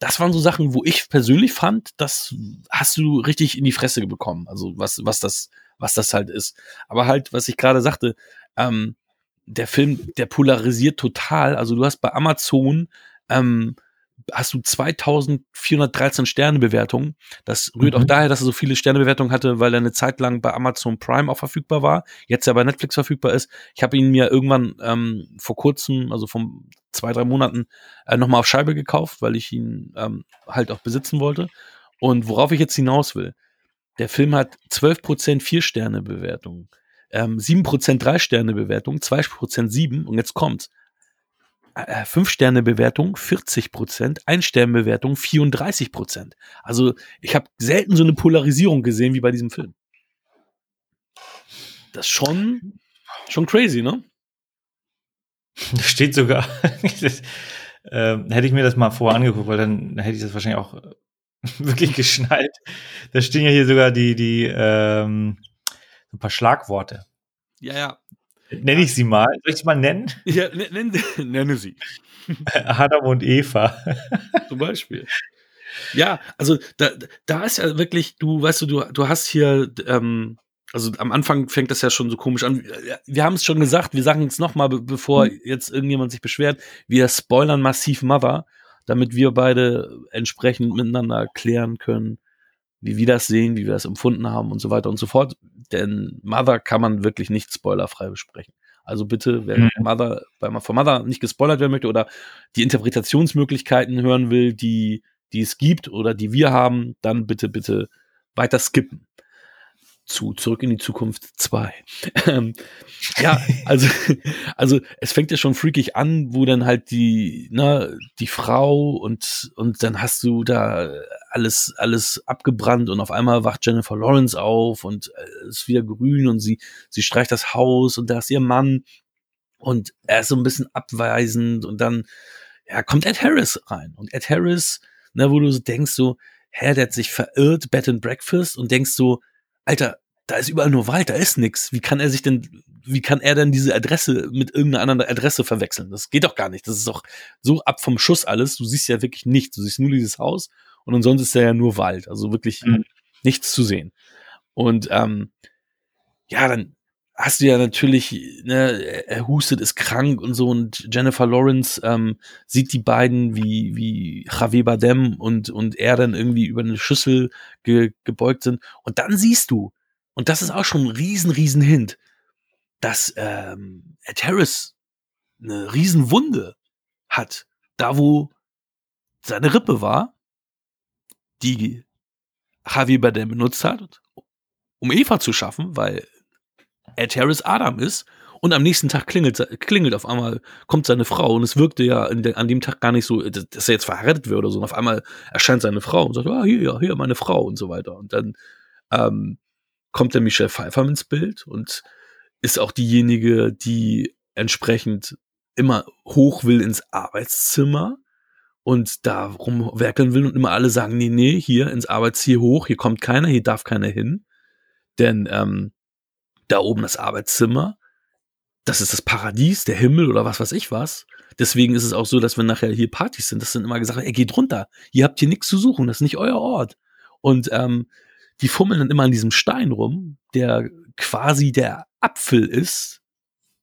das waren so Sachen, wo ich persönlich fand, das hast du richtig in die Fresse bekommen. Also was, was das, was das halt ist. Aber halt, was ich gerade sagte, ähm, der Film, der polarisiert total. Also du hast bei Amazon ähm, hast du 2413 Sternebewertungen. Das rührt mhm. auch daher, dass er so viele Sternebewertungen hatte, weil er eine Zeit lang bei Amazon Prime auch verfügbar war, jetzt ja bei Netflix verfügbar ist. Ich habe ihn mir irgendwann ähm, vor kurzem, also vor zwei, drei Monaten, äh, nochmal auf Scheibe gekauft, weil ich ihn ähm, halt auch besitzen wollte. Und worauf ich jetzt hinaus will, der Film hat 12% Vier-Sterne-Bewertungen ähm, 7% 3-Sterne-Bewertung, 2% 7 und jetzt kommt's. Äh, 5-Sterne-Bewertung 40%, 1-Sterne-Bewertung 34%. Also ich habe selten so eine Polarisierung gesehen wie bei diesem Film. das ist schon, schon crazy, ne? Das steht sogar. das, ähm, hätte ich mir das mal vorher angeguckt, weil dann hätte ich das wahrscheinlich auch äh, wirklich geschnallt. Da stehen ja hier sogar die, die, ähm, ein paar Schlagworte. Ja, ja. Nenne ich sie mal. Soll ich sie mal nennen? Ja, nenn, nenne sie. Adam und Eva. Zum Beispiel. Ja, also da, da ist ja wirklich, du, weißt du, du, du hast hier, ähm, also am Anfang fängt das ja schon so komisch an. Wir haben es schon gesagt, wir sagen es nochmal, bevor mhm. jetzt irgendjemand sich beschwert. Wir spoilern massiv Mother, damit wir beide entsprechend miteinander klären können, wie wir das sehen, wie wir das empfunden haben und so weiter und so fort. Denn Mother kann man wirklich nicht spoilerfrei besprechen. Also bitte, wer mhm. Mother, weil man von Mother nicht gespoilert werden möchte oder die Interpretationsmöglichkeiten hören will, die, die es gibt oder die wir haben, dann bitte, bitte weiter skippen zu Zurück in die Zukunft 2. Ähm, ja, also, also es fängt ja schon freakig an, wo dann halt die, ne, die Frau und, und dann hast du da alles, alles abgebrannt und auf einmal wacht Jennifer Lawrence auf und äh, ist wieder grün und sie, sie streicht das Haus und da ist ihr Mann und er ist so ein bisschen abweisend und dann, ja, kommt Ed Harris rein und Ed Harris, ne, wo du so denkst so, hä, der hat sich verirrt, Bed and Breakfast und denkst so, Alter, da ist überall nur Wald, da ist nix. Wie kann er sich denn, wie kann er denn diese Adresse mit irgendeiner anderen Adresse verwechseln? Das geht doch gar nicht. Das ist doch so ab vom Schuss alles. Du siehst ja wirklich nichts. Du siehst nur dieses Haus und ansonsten ist da ja nur Wald. Also wirklich mhm. nichts zu sehen. Und ähm, ja, dann hast du ja natürlich, ne, er hustet, ist krank und so und Jennifer Lawrence ähm, sieht die beiden wie, wie Javier Bardem und, und er dann irgendwie über eine Schüssel ge, gebeugt sind. Und dann siehst du, und das ist auch schon ein riesen, riesen Hint, dass ähm, Ed Harris eine riesen Wunde hat. Da, wo seine Rippe war, die Javier Bardem benutzt hat, um Eva zu schaffen, weil Ed Harris Adam ist und am nächsten Tag klingelt, klingelt auf einmal, kommt seine Frau und es wirkte ja der, an dem Tag gar nicht so, dass er jetzt verheiratet wird oder so. Und auf einmal erscheint seine Frau und sagt, ah, hier, ja, hier, meine Frau und so weiter. Und dann ähm, kommt der Michelle Pfeiffer ins Bild und ist auch diejenige, die entsprechend immer hoch will ins Arbeitszimmer und da rumwerkeln will und immer alle sagen, nee, nee, hier ins Arbeitszimmer hoch, hier kommt keiner, hier darf keiner hin. Denn ähm, da oben das Arbeitszimmer, das ist das Paradies, der Himmel oder was weiß ich was. Deswegen ist es auch so, dass wenn nachher hier Partys sind, das sind immer gesagt, ey, geht runter, ihr habt hier nichts zu suchen, das ist nicht euer Ort. Und ähm, die fummeln dann immer an diesem Stein rum, der quasi der Apfel ist.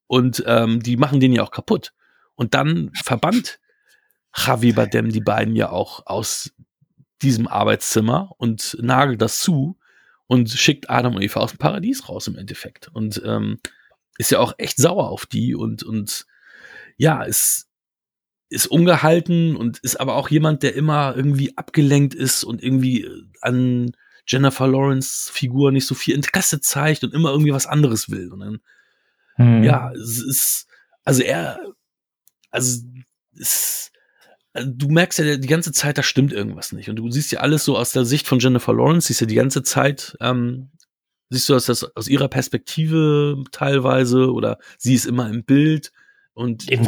Und ähm, die machen den ja auch kaputt. Und dann verbannt Javi Badem die beiden ja auch aus diesem Arbeitszimmer und nagelt das zu und schickt Adam und Eva aus dem Paradies raus im Endeffekt. Und ähm, ist ja auch echt sauer auf die und, und ja, ist, ist ungehalten und ist aber auch jemand, der immer irgendwie abgelenkt ist und irgendwie an Jennifer Lawrence Figur nicht so viel Interesse zeigt und immer irgendwie was anderes will. Und dann, hm. ja, es ist, also er, also es, also du merkst ja die ganze Zeit, da stimmt irgendwas nicht. Und du siehst ja alles so aus der Sicht von Jennifer Lawrence, siehst ja die ganze Zeit, ähm, siehst du das, das aus ihrer Perspektive teilweise oder sie ist immer im Bild. Und Eben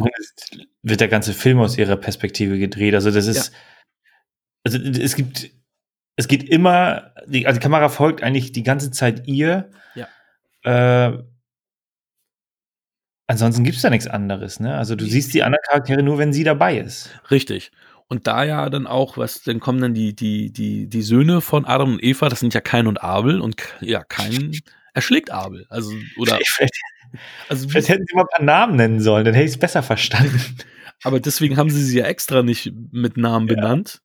wird der ganze Film aus ihrer Perspektive gedreht. Also das ist, ja. also es gibt es geht immer, die, also die Kamera folgt eigentlich die ganze Zeit ihr. Ja. Äh, ansonsten gibt es da nichts anderes, ne? Also du siehst die anderen Charaktere nur, wenn sie dabei ist. Richtig. Und da ja dann auch, was, dann kommen dann die, die, die, die Söhne von Adam und Eva, das sind ja Kain und Abel und ja, Kain erschlägt Abel. Also, oder. Vielleicht, also, vielleicht hätten sie mal ein paar Namen nennen sollen, dann hätte ich es besser verstanden. Aber deswegen haben sie sie ja extra nicht mit Namen ja. benannt.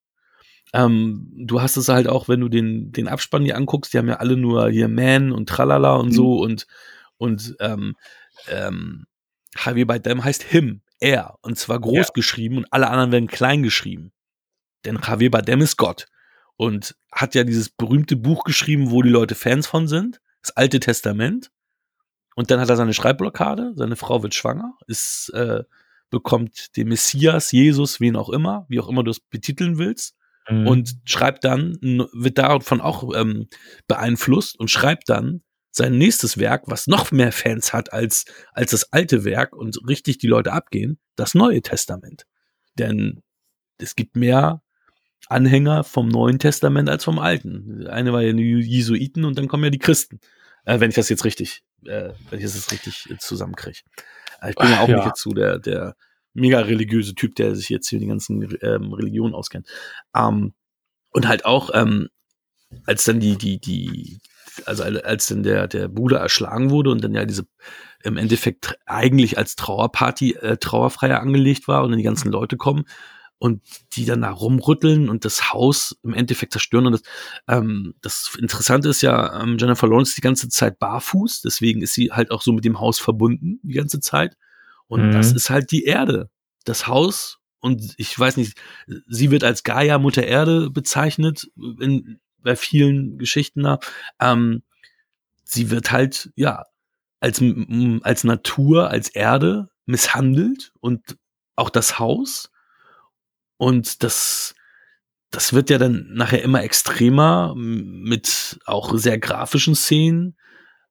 Ähm, du hast es halt auch, wenn du den, den Abspann dir anguckst, die haben ja alle nur hier Man und Tralala und mhm. so und, und ähm, ähm, Javier Bardem heißt him, er, und zwar groß ja. geschrieben und alle anderen werden klein geschrieben. Denn Javier Bardem ist Gott und hat ja dieses berühmte Buch geschrieben, wo die Leute Fans von sind, das Alte Testament. Und dann hat er seine Schreibblockade, seine Frau wird schwanger, ist, äh, bekommt den Messias, Jesus, wen auch immer, wie auch immer du es betiteln willst mhm. und schreibt dann, wird davon auch ähm, beeinflusst und schreibt dann sein nächstes Werk, was noch mehr Fans hat als, als das alte Werk und richtig die Leute abgehen, das Neue Testament. Denn es gibt mehr Anhänger vom Neuen Testament als vom Alten. Eine war ja die Jesuiten und dann kommen ja die Christen. Äh, wenn ich das jetzt richtig, äh, wenn ich das jetzt richtig zusammenkriege. Äh, ich bin ja auch ja. nicht so der, der mega religiöse Typ, der sich jetzt hier die ganzen ähm, Religionen auskennt. Ähm, und halt auch, ähm, als dann die, die, die, also als dann der, der Bruder erschlagen wurde und dann ja diese im Endeffekt eigentlich als Trauerparty, äh, Trauerfreier angelegt war und dann die ganzen Leute kommen und die dann da rumrütteln und das Haus im Endeffekt zerstören. Und das, ähm, das Interessante ist ja, ähm, Jennifer Lawrence die ganze Zeit barfuß, deswegen ist sie halt auch so mit dem Haus verbunden die ganze Zeit. Und mhm. das ist halt die Erde. Das Haus, und ich weiß nicht, sie wird als Gaia Mutter Erde bezeichnet in, bei vielen Geschichten da. Ähm, sie wird halt, ja, als, als Natur, als Erde misshandelt und auch das Haus. Und das, das wird ja dann nachher immer extremer mit auch sehr grafischen Szenen.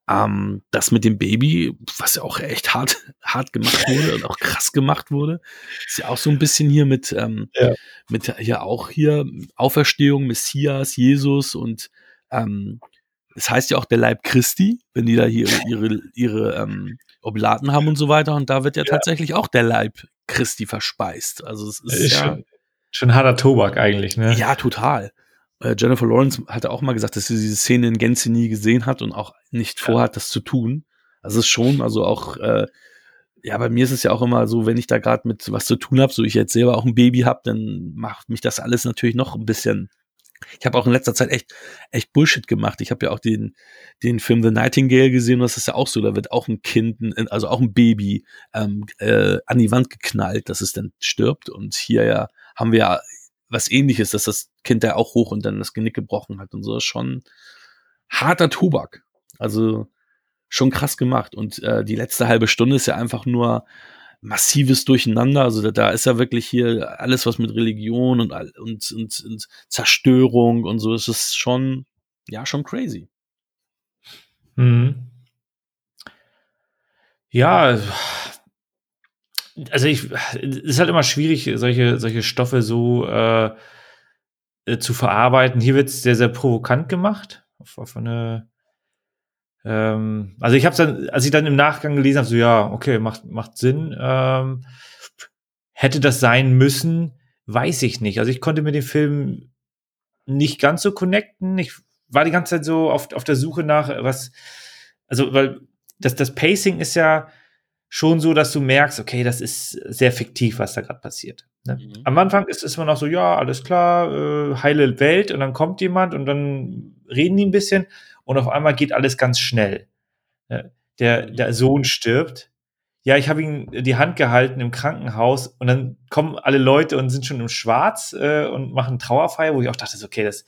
Ähm, das mit dem Baby, was ja auch echt hart, hart gemacht wurde und auch krass gemacht wurde, ist ja auch so ein bisschen hier mit, ähm, ja. mit ja auch hier Auferstehung, Messias, Jesus und ähm, es heißt ja auch der Leib Christi, wenn die da hier ihre, ihre ähm, Oblaten haben und so weiter. Und da wird ja, ja, tatsächlich auch der Leib Christi verspeist. Also es ist, ist ja schon, schon harter Tobak eigentlich, ne? Ja, total. Äh, Jennifer Lawrence hatte auch mal gesagt, dass sie diese Szene in Gänze nie gesehen hat und auch nicht vorhat, das zu tun. Also es ist schon, also auch, äh, ja, bei mir ist es ja auch immer so, wenn ich da gerade mit was zu tun habe, so ich jetzt selber auch ein Baby habe, dann macht mich das alles natürlich noch ein bisschen. Ich habe auch in letzter Zeit echt, echt Bullshit gemacht. Ich habe ja auch den, den Film The Nightingale gesehen, und das ist ja auch so, da wird auch ein Kind, also auch ein Baby ähm, äh, an die Wand geknallt, dass es dann stirbt. Und hier ja haben wir ja was ähnliches, dass das Kind da auch hoch und dann das Genick gebrochen hat und so. Ist schon harter Tobak. Also schon krass gemacht. Und äh, die letzte halbe Stunde ist ja einfach nur massives Durcheinander. Also da, da ist ja wirklich hier alles, was mit Religion und, und, und, und Zerstörung und so, das ist schon, ja, schon crazy. Mhm. Ja, also ich, es ist halt immer schwierig, solche, solche Stoffe so äh, äh zu verarbeiten. Hier wird es sehr, sehr provokant gemacht. Auf, auf eine, ähm, also ich habe dann, als ich dann im Nachgang gelesen habe, so ja, okay, macht, macht Sinn. Ähm, hätte das sein müssen, weiß ich nicht. Also ich konnte mit dem Film nicht ganz so connecten. Ich war die ganze Zeit so auf, auf der Suche nach was, also weil das, das Pacing ist ja, schon so, dass du merkst, okay, das ist sehr fiktiv, was da gerade passiert. Ne? Mhm. Am Anfang ist es immer noch so, ja, alles klar, äh, heile Welt und dann kommt jemand und dann reden die ein bisschen und auf einmal geht alles ganz schnell. Ne? Der, mhm. der Sohn stirbt. Ja, ich habe ihm die Hand gehalten im Krankenhaus und dann kommen alle Leute und sind schon im Schwarz äh, und machen Trauerfeier, wo ich auch dachte, okay, das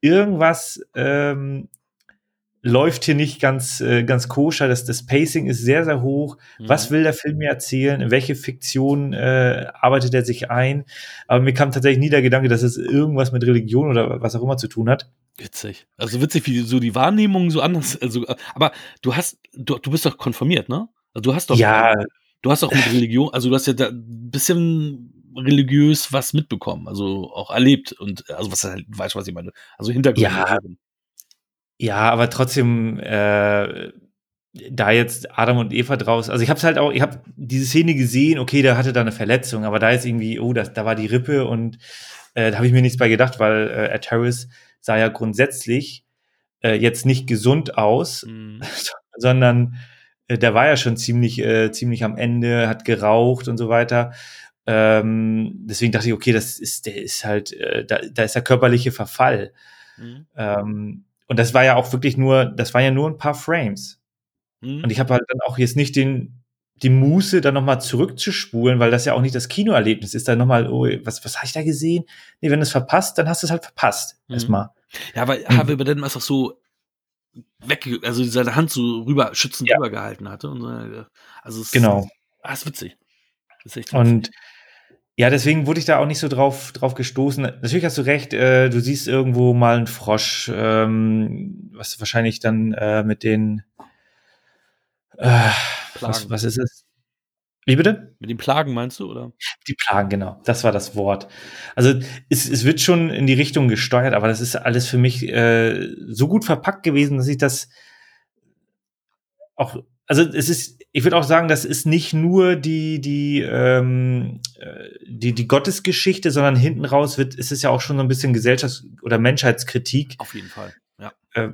irgendwas ähm, läuft hier nicht ganz, äh, ganz koscher. Das, das Pacing ist sehr, sehr hoch. Mhm. Was will der Film mir erzählen? In welche Fiktion äh, arbeitet er sich ein? Aber mir kam tatsächlich nie der Gedanke, dass es irgendwas mit Religion oder was auch immer zu tun hat. Witzig. Also witzig, wie so die Wahrnehmung so anders. Also, aber du hast, du, du bist doch konformiert, ne? Also du hast doch. Ja. Du hast auch mit Religion, also du hast ja da ein bisschen religiös was mitbekommen, also auch erlebt und also was halt, weißt du, was ich meine? Also Hintergrund. Ja, ja, aber trotzdem, äh, da jetzt Adam und Eva draus, also ich habe es halt auch, ich habe diese Szene gesehen, okay, der hatte da eine Verletzung, aber da ist irgendwie, oh, das, da war die Rippe und äh, da habe ich mir nichts bei gedacht, weil äh, Ed Harris sah ja grundsätzlich äh, jetzt nicht gesund aus, mhm. sondern äh, der war ja schon ziemlich, äh, ziemlich am Ende, hat geraucht und so weiter. Ähm, deswegen dachte ich, okay, das ist, der ist halt, äh, da, da ist der körperliche Verfall. Mhm. Ähm, und das war ja auch wirklich nur, das war ja nur ein paar Frames. Mhm. Und ich habe halt dann auch jetzt nicht den, die Muße, dann nochmal zurückzuspulen, weil das ja auch nicht das Kinoerlebnis ist. Dann nochmal, oh, was, was habe ich da gesehen? Nee, wenn du es verpasst, dann hast du es halt verpasst. Mhm. Erstmal. Ja, aber mhm. Harvey Bardem einfach so weg, also seine Hand so rüber, schützend ja. rüber gehalten hatte. Und so, also es genau. Ah, ist witzig. Das ist echt witzig. Und ja, deswegen wurde ich da auch nicht so drauf, drauf gestoßen. Natürlich hast du recht, äh, du siehst irgendwo mal einen Frosch, ähm, was wahrscheinlich dann äh, mit den äh, was, was ist es? Wie bitte? Mit den Plagen meinst du, oder? Die Plagen, genau. Das war das Wort. Also es, es wird schon in die Richtung gesteuert, aber das ist alles für mich äh, so gut verpackt gewesen, dass ich das auch, also es ist, ich würde auch sagen, das ist nicht nur die, die, ähm, äh, die, die Gottesgeschichte, sondern hinten raus wird, ist es ja auch schon so ein bisschen Gesellschafts- oder Menschheitskritik. Auf jeden Fall, ja. Äh,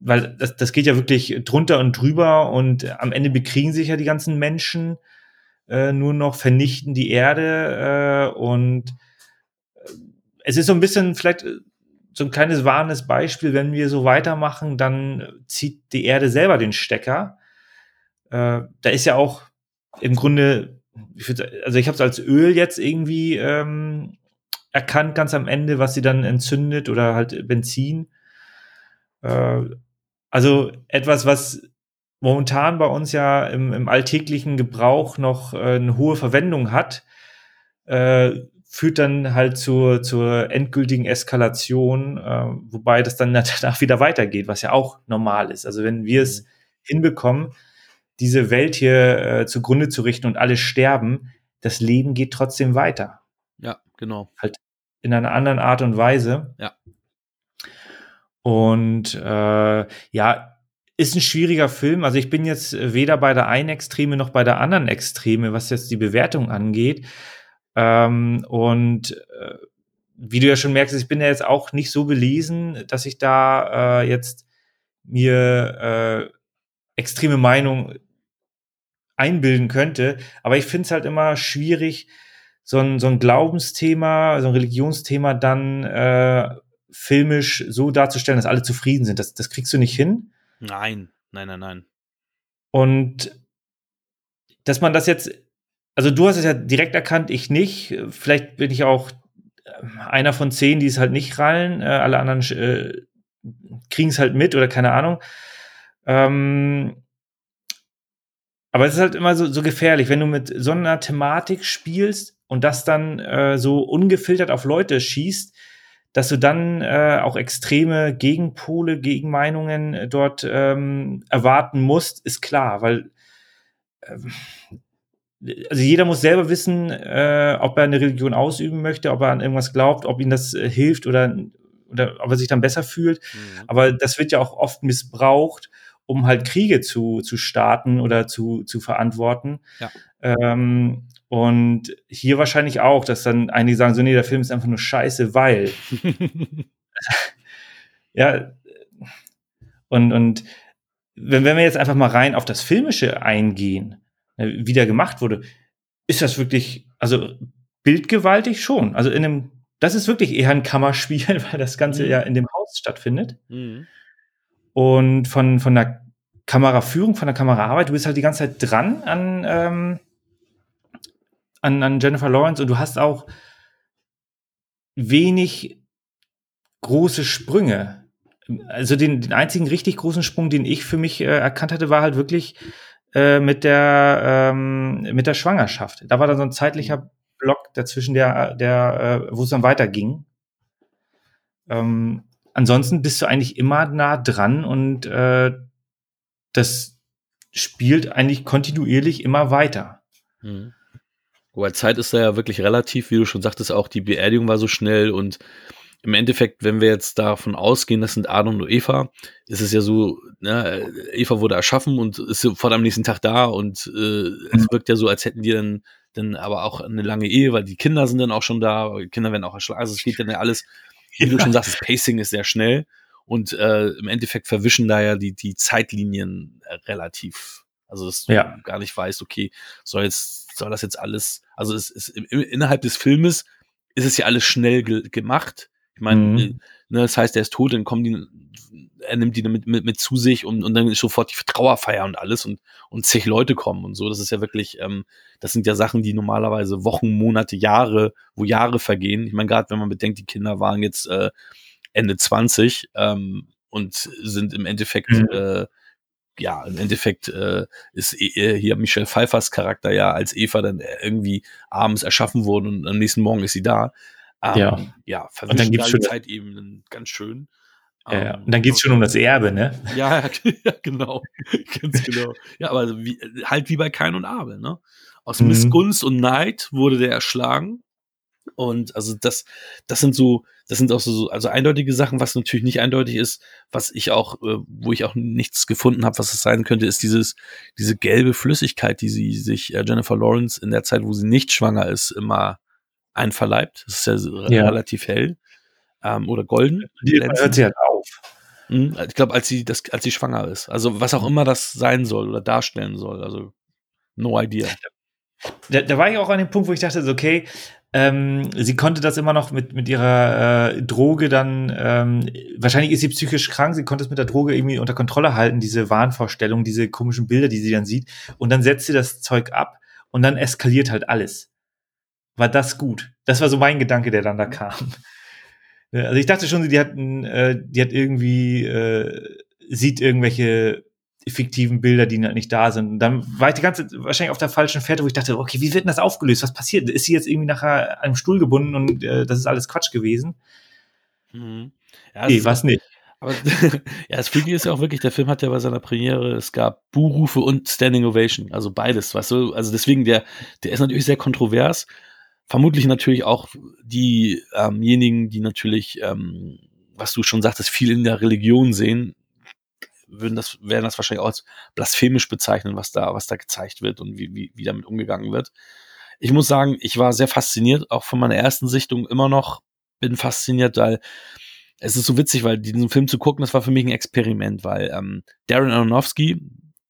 weil das, das geht ja wirklich drunter und drüber und am Ende bekriegen sich ja die ganzen Menschen äh, nur noch, vernichten die Erde äh, und äh, es ist so ein bisschen vielleicht äh, so ein kleines warnes Beispiel, wenn wir so weitermachen, dann zieht die Erde selber den Stecker. Äh, da ist ja auch im Grunde, ich würd, also ich habe es als Öl jetzt irgendwie ähm, erkannt, ganz am Ende, was sie dann entzündet oder halt Benzin. Äh, also etwas, was momentan bei uns ja im, im alltäglichen Gebrauch noch äh, eine hohe Verwendung hat, äh, führt dann halt zur, zur endgültigen Eskalation, äh, wobei das dann danach wieder weitergeht, was ja auch normal ist. Also wenn wir es mhm. hinbekommen, diese Welt hier äh, zugrunde zu richten und alle sterben, das Leben geht trotzdem weiter. Ja, genau. Halt in einer anderen Art und Weise. Ja. Und äh, ja, ist ein schwieriger Film. Also ich bin jetzt weder bei der einen Extreme noch bei der anderen Extreme, was jetzt die Bewertung angeht. Ähm, und äh, wie du ja schon merkst, ich bin ja jetzt auch nicht so belesen, dass ich da äh, jetzt mir äh, extreme Meinung einbilden könnte. Aber ich finde es halt immer schwierig, so ein, so ein Glaubensthema, so ein Religionsthema dann äh, filmisch so darzustellen, dass alle zufrieden sind. Das, das kriegst du nicht hin. Nein, nein, nein, nein. Und dass man das jetzt, also du hast es ja direkt erkannt, ich nicht. Vielleicht bin ich auch äh, einer von zehn, die es halt nicht rallen. Äh, alle anderen äh, kriegen es halt mit oder keine Ahnung. Ähm, aber es ist halt immer so, so gefährlich, wenn du mit so einer Thematik spielst und das dann äh, so ungefiltert auf Leute schießt, dass du dann äh, auch extreme Gegenpole, Gegenmeinungen dort ähm, erwarten musst, ist klar, weil äh, also jeder muss selber wissen, äh, ob er eine Religion ausüben möchte, ob er an irgendwas glaubt, ob ihm das äh, hilft oder, oder ob er sich dann besser fühlt. Mhm. Aber das wird ja auch oft missbraucht, um halt Kriege zu, zu starten oder zu, zu verantworten. Ja. Ähm, und hier wahrscheinlich auch, dass dann einige sagen, so, nee, der Film ist einfach nur scheiße, weil. ja. Und, und wenn, wenn wir jetzt einfach mal rein auf das Filmische eingehen, ne, wie der gemacht wurde, ist das wirklich, also bildgewaltig schon. Also in einem, das ist wirklich eher ein Kammerspiel, weil das Ganze mhm. ja in dem Haus stattfindet. Mhm. Und von, von der Kameraführung, von der Kameraarbeit, du bist halt die ganze Zeit dran an, ähm, an, an Jennifer Lawrence und du hast auch wenig große Sprünge. Also den, den einzigen richtig großen Sprung, den ich für mich äh, erkannt hatte, war halt wirklich äh, mit der ähm, mit der Schwangerschaft. Da war dann so ein zeitlicher Block dazwischen, der der äh, wo es dann weiterging. Ähm, ansonsten bist du eigentlich immer nah dran und äh, das spielt eigentlich kontinuierlich immer weiter. Mhm. Wobei Zeit ist da ja wirklich relativ, wie du schon sagtest, auch die Beerdigung war so schnell und im Endeffekt, wenn wir jetzt davon ausgehen, das sind Adam und Eva, ist es ja so, ne, Eva wurde erschaffen und ist sofort am nächsten Tag da und äh, mhm. es wirkt ja so, als hätten die dann, dann aber auch eine lange Ehe, weil die Kinder sind dann auch schon da, Kinder werden auch erschlagen, also es geht dann ja alles, wie ja. du schon sagst, das Pacing ist sehr schnell und äh, im Endeffekt verwischen da ja die, die Zeitlinien äh, relativ. Also, dass du ja. gar nicht weißt, okay, soll jetzt, soll das jetzt alles, also es ist innerhalb des Filmes ist es ja alles schnell ge gemacht. Ich meine, mhm. Äh, ne, das heißt, er ist tot, dann kommen die, er nimmt die mit, mit, mit zu sich und, und dann ist sofort die Trauerfeier und alles und, und zig Leute kommen und so. Das ist ja wirklich, ähm, das sind ja Sachen, die normalerweise Wochen, Monate, Jahre, wo Jahre vergehen. Ich meine, gerade wenn man bedenkt, die Kinder waren jetzt äh, Ende 20 ähm, und sind im Endeffekt mhm. äh, ja, im Endeffekt äh, ist äh, hier Michelle Pfeiffers Charakter ja als Eva dann irgendwie abends erschaffen worden und am nächsten Morgen ist sie da. Ähm, ja. Ja, und dann gibt's schon Zeit eben ganz schön. Ähm, und dann geht es schon um das Erbe, ne? Ja, ja genau. Ganz genau. Ja, aber wie, halt wie bei Kain und Abel, ne? Aus mhm. Missgunst und Neid wurde der erschlagen. Und also das, das sind so, das sind auch so, also eindeutige Sachen, was natürlich nicht eindeutig ist, was ich auch, äh, wo ich auch nichts gefunden habe, was es sein könnte, ist dieses, diese gelbe Flüssigkeit, die sie sich äh, Jennifer Lawrence in der Zeit, wo sie nicht schwanger ist, immer einverleibt. Das ist ja, ja. relativ hell ähm, oder golden. Die hört sie halt auf. Mhm, ich glaube, als sie das, als sie schwanger ist. Also was auch immer das sein soll oder darstellen soll. Also no idea. Da, da war ich auch an dem Punkt, wo ich dachte, okay, ähm, sie konnte das immer noch mit, mit ihrer äh, Droge dann, ähm, wahrscheinlich ist sie psychisch krank, sie konnte es mit der Droge irgendwie unter Kontrolle halten, diese Wahnvorstellung, diese komischen Bilder, die sie dann sieht. Und dann setzt sie das Zeug ab und dann eskaliert halt alles. War das gut? Das war so mein Gedanke, der dann da kam. Also ich dachte schon, die hat, äh, die hat irgendwie, äh, sieht irgendwelche fiktiven Bilder, die nicht da sind. Und dann war ich die ganze Zeit wahrscheinlich auf der falschen Fährte, wo ich dachte, okay, wie wird denn das aufgelöst? Was passiert? Ist sie jetzt irgendwie nachher an einem Stuhl gebunden und äh, das ist alles Quatsch gewesen? Mhm. Ja, nee, was nicht. Aber ja, das Freaky ist ja auch wirklich, der Film hat ja bei seiner Premiere, es gab Buhrufe und Standing Ovation, also beides, weißt du, also deswegen, der, der ist natürlich sehr kontrovers, vermutlich natürlich auch diejenigen, ähm die natürlich, ähm, was du schon sagtest, viel in der Religion sehen, würden das, werden das wahrscheinlich auch als blasphemisch bezeichnen, was da, was da gezeigt wird und wie, wie, wie damit umgegangen wird. Ich muss sagen, ich war sehr fasziniert, auch von meiner ersten Sichtung immer noch bin fasziniert, weil es ist so witzig, weil diesen Film zu gucken, das war für mich ein Experiment, weil ähm, Darren Aronofsky,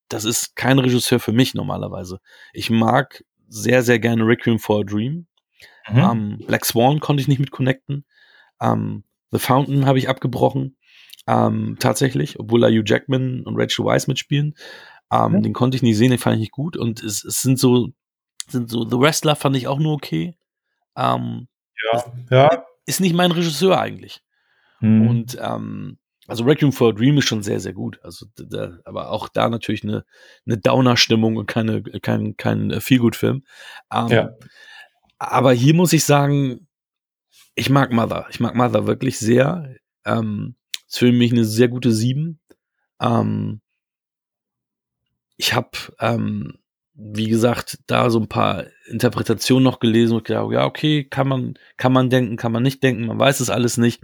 das ist kein Regisseur für mich normalerweise. Ich mag sehr, sehr gerne Requiem for a Dream. Mhm. Ähm, Black Swan konnte ich nicht mit connecten. Ähm, The Fountain habe ich abgebrochen. Ähm, tatsächlich, obwohl da Hugh Jackman und Rachel Weisz mitspielen. Mhm. Den konnte ich nicht sehen, den fand ich nicht gut. Und es, es sind so, sind so, The Wrestler fand ich auch nur okay. Ja, ja. Ist nicht mein Regisseur eigentlich. Mhm. Und also Requiem for a Dream ist schon sehr, sehr gut. Also da, aber auch da natürlich eine, eine Downer-Stimmung und keine, kein, kein Feelgood-Film. Ähm, ja. Aber hier muss ich sagen, ich mag Mother. Ich mag Mother wirklich sehr. Ähm, ist für mich eine sehr gute Sieben. Ähm, ich habe, ähm, wie gesagt, da so ein paar Interpretationen noch gelesen und gedacht, ja, okay, kann man, kann man denken, kann man nicht denken, man weiß es alles nicht.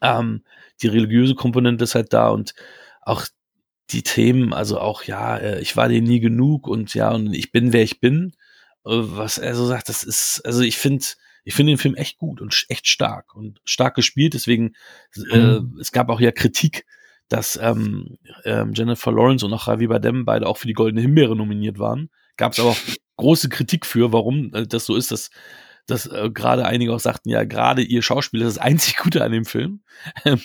Ähm, die religiöse Komponente ist halt da und auch die Themen, also auch, ja, äh, ich war dir nie genug und ja, und ich bin, wer ich bin was er so sagt, das ist, also ich finde, ich finde den Film echt gut und echt stark und stark gespielt. Deswegen, äh, mhm. es gab auch ja Kritik, dass ähm, ähm, Jennifer Lawrence und auch Javi Bardem beide auch für die Goldene Himbeere nominiert waren. Gab es aber auch große Kritik für, warum äh, das so ist, dass dass äh, gerade einige auch sagten, ja, gerade ihr Schauspiel ist das einzig Gute an dem Film. ähm,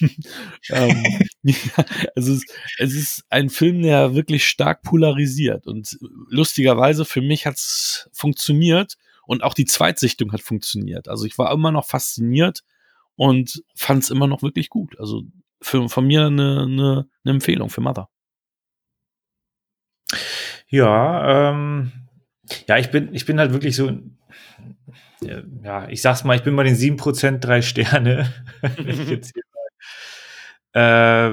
ähm ja, es, ist, es ist ein Film, der wirklich stark polarisiert und lustigerweise für mich hat es funktioniert und auch die Zweitsichtung hat funktioniert. Also ich war immer noch fasziniert und fand es immer noch wirklich gut. Also für, von mir eine, eine, eine Empfehlung für Mother. Ja, ähm, ja, ich bin, ich bin halt wirklich so ja, ich sag's mal, ich bin bei den 7% drei Sterne. äh,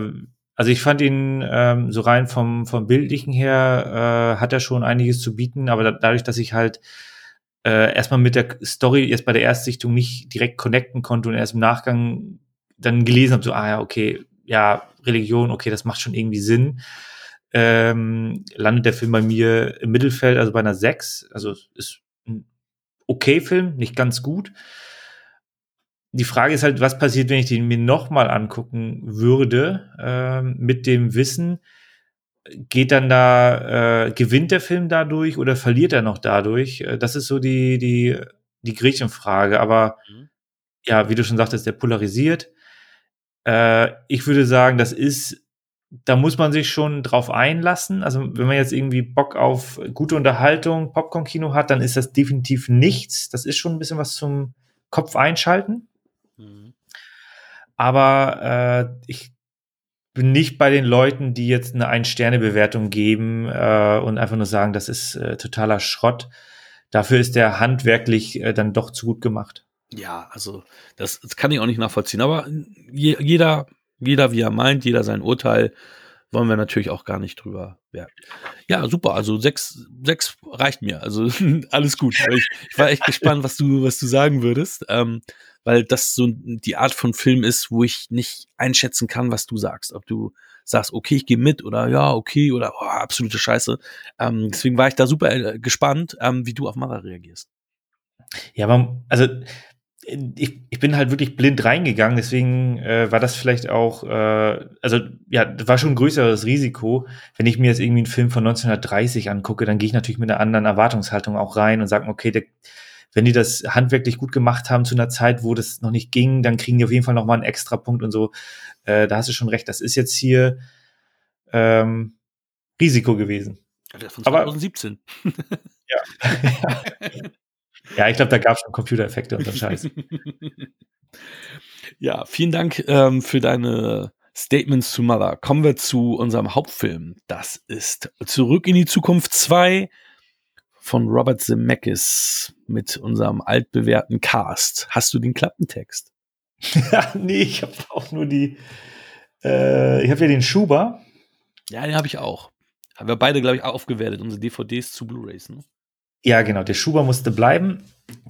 also ich fand ihn ähm, so rein vom, vom Bildlichen her, äh, hat er schon einiges zu bieten, aber da, dadurch, dass ich halt äh, erstmal mit der Story jetzt bei der Erstsichtung nicht direkt connecten konnte und erst im Nachgang dann gelesen habe, so, ah ja, okay, ja, Religion, okay, das macht schon irgendwie Sinn. Ähm, landet der Film bei mir im Mittelfeld, also bei einer 6. Also ist okay Film, nicht ganz gut. Die Frage ist halt, was passiert, wenn ich den mir nochmal angucken würde, äh, mit dem Wissen, geht dann da, äh, gewinnt der Film dadurch oder verliert er noch dadurch? Äh, das ist so die, die, die Gretchenfrage. Aber mhm. ja, wie du schon sagtest, der polarisiert. Äh, ich würde sagen, das ist da muss man sich schon drauf einlassen. Also wenn man jetzt irgendwie Bock auf gute Unterhaltung, Popcorn-Kino hat, dann ist das definitiv nichts. Das ist schon ein bisschen was zum Kopf einschalten. Mhm. Aber äh, ich, bin nicht bei den Leuten, die jetzt eine Ein-Sterne-Bewertung geben äh, und einfach nur sagen, das ist äh, totaler Schrott. Dafür ist der handwerklich äh, dann doch zu gut gemacht. Ja, also das, das kann ich auch nicht nachvollziehen. Aber je, jeder, jeder wie er meint, jeder sein Urteil wollen wir natürlich auch gar nicht drüber werden. Ja, super. Also sechs, sechs reicht mir. Also alles gut. Ich, ich, war echt gespannt, was du, was du sagen würdest, ähm, weil das so die Art von Film ist, wo ich nicht einschätzen kann, was du sagst. Ob du sagst, okay, ich gehe mit oder ja, okay oder oh, absolute Scheiße. Ähm, deswegen war ich da super äh, gespannt, ähm, wie du auf Mother reagierst. Ja, aber also ich, ich bin halt wirklich blind reingegangen, deswegen äh, war das vielleicht auch, äh, also ja, war schon ein größeres Risiko. Wenn ich mir jetzt irgendwie einen Film von 1930 angucke, dann gehe ich natürlich mit einer anderen Erwartungshaltung auch rein und sage, okay, der, wenn die das handwerklich gut gemacht haben zu einer Zeit, wo das noch nicht ging, dann kriegen die auf jeden Fall nochmal einen extra Punkt und so. Äh, da hast du schon recht, das ist jetzt hier ähm, Risiko gewesen. Von 2017. Aber, ja. Ja, ich glaube, da gab es schon Computereffekte und so Scheiß. ja, vielen Dank ähm, für deine Statements zu Mother. Kommen wir zu unserem Hauptfilm. Das ist Zurück in die Zukunft 2 von Robert Zemeckis mit unserem altbewährten Cast. Hast du den Klappentext? ja, nee, ich habe auch nur die. Äh, ich habe ja den Schuber. Ja, den habe ich auch. Haben wir beide, glaube ich, aufgewertet, unsere DVDs zu Blu-rays. Ne? Ja, genau. Der Schuber musste bleiben.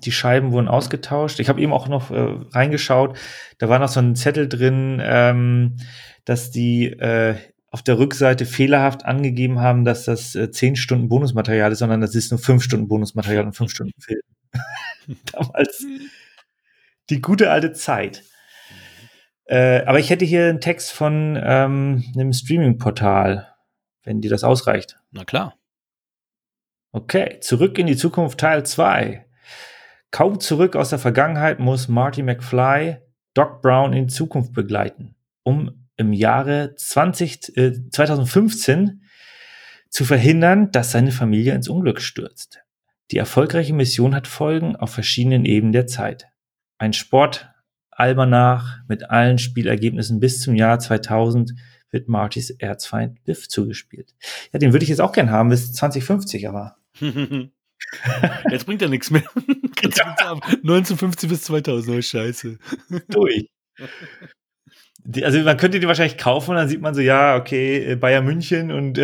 Die Scheiben wurden ausgetauscht. Ich habe eben auch noch äh, reingeschaut. Da war noch so ein Zettel drin, ähm, dass die äh, auf der Rückseite fehlerhaft angegeben haben, dass das äh, 10 Stunden Bonusmaterial ist, sondern das ist nur 5 Stunden Bonusmaterial und 5 Stunden Film. Damals die gute alte Zeit. Äh, aber ich hätte hier einen Text von ähm, einem Streaming-Portal, wenn dir das ausreicht. Na klar. Okay, zurück in die Zukunft Teil 2. Kaum zurück aus der Vergangenheit muss Marty McFly Doc Brown in Zukunft begleiten, um im Jahre 20, äh, 2015 zu verhindern, dass seine Familie ins Unglück stürzt. Die erfolgreiche Mission hat Folgen auf verschiedenen Ebenen der Zeit. Ein Sportalmanach mit allen Spielergebnissen bis zum Jahr 2000 wird Martys Erzfeind Biff zugespielt. Ja, den würde ich jetzt auch gern haben bis 2050, aber Jetzt bringt er nichts mehr. 1950 bis 2000, oh Scheiße. Durch. also man könnte die wahrscheinlich kaufen und dann sieht man so, ja, okay, äh, Bayern München und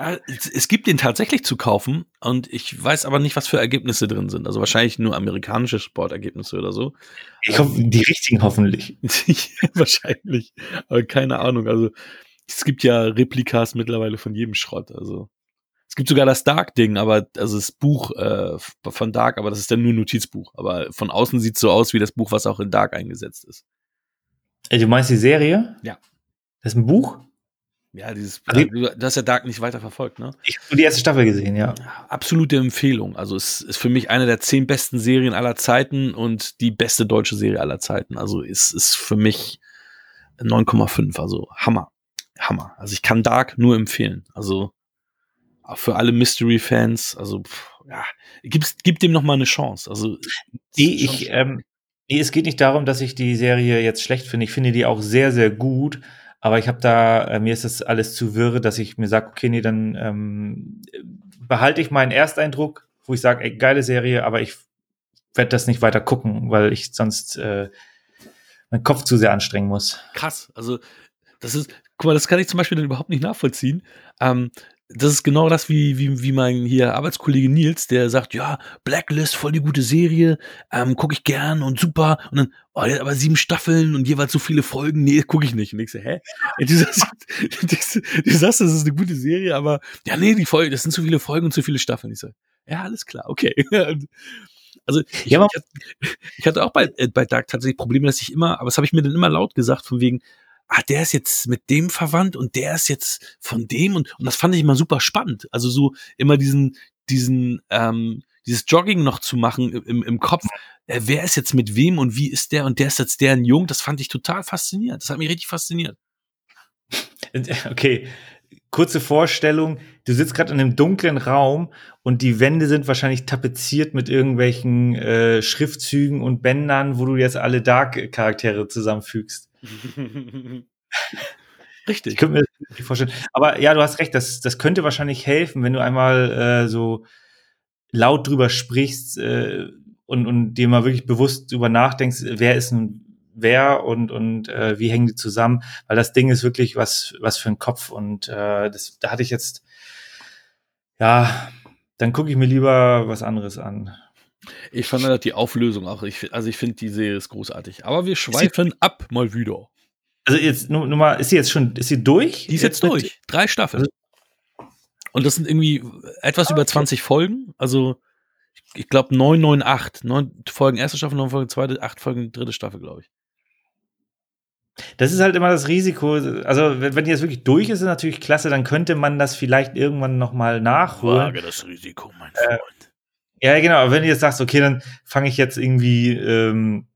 ja, es, gibt den tatsächlich zu kaufen und ich weiß aber nicht, was für Ergebnisse drin sind. Also wahrscheinlich nur amerikanische Sportergebnisse oder so. Ich hoffe, die richtigen hoffentlich. wahrscheinlich. Aber keine Ahnung. Also es gibt ja Replikas mittlerweile von jedem Schrott. Also es gibt sogar das Dark-Ding, aber also das Buch äh, von Dark, aber das ist dann nur ein Notizbuch. Aber von außen sieht es so aus wie das Buch, was auch in Dark eingesetzt ist. Ey, du meinst die Serie? Ja. Das ist ein Buch? Ja, dieses, also, du hast ja Dark nicht weiter verfolgt, ne? Ich habe die erste Staffel gesehen, ja. Absolute Empfehlung. Also es ist für mich eine der zehn besten Serien aller Zeiten und die beste deutsche Serie aller Zeiten. Also es ist für mich 9,5. Also Hammer. Hammer. Also ich kann Dark nur empfehlen. Also für alle Mystery-Fans, also ja, gibt's, gib dem noch mal eine Chance. Also nee, ich, ähm, nee, es geht nicht darum, dass ich die Serie jetzt schlecht finde. Ich finde die auch sehr, sehr gut. Aber ich habe da, äh, mir ist das alles zu wirr, dass ich mir sage, okay, nee, dann ähm, behalte ich meinen Ersteindruck, wo ich sage, ey, geile Serie, aber ich werde das nicht weiter gucken, weil ich sonst äh, meinen Kopf zu sehr anstrengen muss. Krass, also das ist, guck mal, das kann ich zum Beispiel dann überhaupt nicht nachvollziehen. Ähm, das ist genau das, wie, wie, wie mein hier Arbeitskollege Nils, der sagt, ja, Blacklist, voll die gute Serie, ähm, gucke ich gern und super. Und dann, oh, der hat aber sieben Staffeln und jeweils so viele Folgen, nee, gucke ich nicht. Und ich so, hä? du, sagst, du, sagst, das ist eine gute Serie, aber ja, nee, die Folge, das sind zu viele Folgen und zu viele Staffeln. Ich so, ja, alles klar, okay. Also ich, ja, ich, ich, hatte auch bei, äh, bei Dark tatsächlich Probleme, dass ich immer, aber das habe ich mir dann immer laut gesagt, von wegen, ah, der ist jetzt mit dem verwandt und der ist jetzt von dem und, und das fand ich immer super spannend. Also so immer diesen, diesen, ähm, dieses Jogging noch zu machen im, im Kopf, äh, wer ist jetzt mit wem und wie ist der und der ist jetzt deren Jung, das fand ich total faszinierend. Das hat mich richtig fasziniert. Okay, kurze Vorstellung. Du sitzt gerade in einem dunklen Raum und die Wände sind wahrscheinlich tapeziert mit irgendwelchen äh, Schriftzügen und Bändern, wo du jetzt alle Dark-Charaktere zusammenfügst. Richtig. Ich könnte mir das nicht vorstellen. Aber ja, du hast recht, das, das könnte wahrscheinlich helfen, wenn du einmal äh, so laut drüber sprichst äh, und, und dir mal wirklich bewusst drüber nachdenkst, wer ist nun wer und, und äh, wie hängen die zusammen, weil das Ding ist wirklich was, was für ein Kopf und äh, das, da hatte ich jetzt, ja, dann gucke ich mir lieber was anderes an. Ich fand halt die Auflösung auch, ich, also ich finde die Serie ist großartig. Aber wir schweifen ab mal wieder. Also jetzt nur, nur mal, ist sie jetzt schon, ist sie durch? Die ist jetzt, jetzt durch. Drei Staffeln. Und das sind irgendwie etwas okay. über 20 Folgen. Also ich glaube 9, 9, 8. Neun Folgen erste Staffel, neun Folgen zweite, acht Folgen dritte Staffel, glaube ich. Das ist halt immer das Risiko. Also, wenn, wenn die jetzt wirklich durch ist, ist natürlich klasse, dann könnte man das vielleicht irgendwann nochmal nachholen. Wage das Risiko, mein äh, Freund. Äh, ja, genau. Aber wenn du jetzt sagst, okay, dann fange ich jetzt irgendwie, ähm,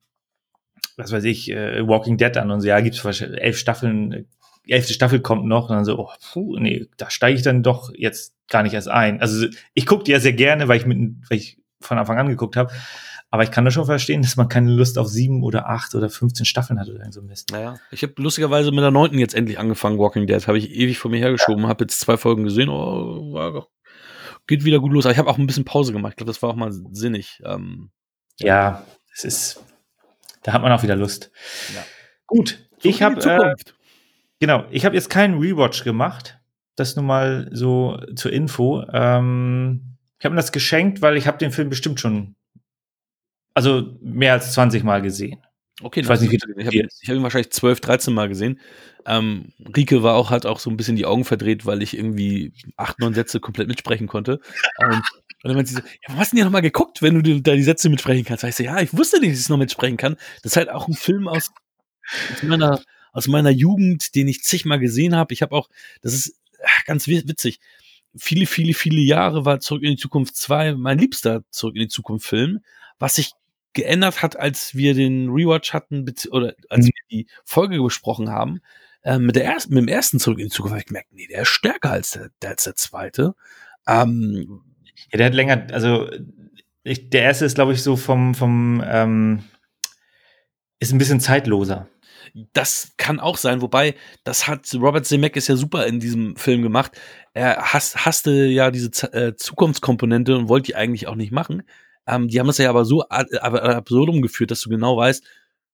was weiß ich, äh, Walking Dead an und so, ja, gibt es elf Staffeln, die elfte Staffel kommt noch und dann so, oh, puh, nee, da steige ich dann doch jetzt gar nicht erst ein. Also ich gucke die ja sehr gerne, weil ich mit, weil ich von Anfang an geguckt habe. Aber ich kann das schon verstehen, dass man keine Lust auf sieben oder acht oder 15 Staffeln hat oder so Mist. Naja, ich habe lustigerweise mit der neunten jetzt endlich angefangen, Walking Dead. Habe ich ewig vor mir hergeschoben, ja. habe jetzt zwei Folgen gesehen. Oh, war, geht wieder gut los. Aber ich habe auch ein bisschen Pause gemacht. Ich glaube, das war auch mal sinnig. Ähm, ja, es ist, da hat man auch wieder Lust. Ja. Gut, so ich habe äh, genau, ich habe jetzt keinen Rewatch gemacht. Das nun mal so zur Info. Ähm, ich habe mir das geschenkt, weil ich habe den Film bestimmt schon also mehr als 20 Mal gesehen. Okay, ich weiß nicht, wie ich habe hab ihn wahrscheinlich 12, 13 Mal gesehen. Ähm, Rike war auch, hat auch so ein bisschen die Augen verdreht, weil ich irgendwie acht, neun Sätze komplett mitsprechen konnte. Ähm, und dann meinte sie so, ja, hast du denn ja nochmal geguckt, wenn du da die Sätze mitsprechen kannst? Ich so, ja, ich wusste nicht, dass ich es noch mitsprechen kann. Das ist halt auch ein Film aus, aus meiner, aus meiner Jugend, den ich zigmal gesehen habe. Ich habe auch, das ist ganz witzig. Viele, viele, viele Jahre war Zurück in die Zukunft 2 mein liebster Zurück in die Zukunft Film, was ich geändert hat, als wir den Rewatch hatten, oder als mhm. wir die Folge besprochen haben, äh, mit, der ersten, mit dem ersten Zurück in die Zukunft, habe ich gemerkt, nee, der ist stärker als der, der, als der zweite. Ähm, ja, der hat länger, also ich, der erste ist, glaube ich, so vom, vom ähm, ist ein bisschen zeitloser. Das kann auch sein, wobei das hat Robert Zemeckis ja super in diesem Film gemacht. Er has, hasste ja diese äh, Zukunftskomponente und wollte die eigentlich auch nicht machen. Ähm, die haben es ja aber so ad absurdum geführt, dass du genau weißt,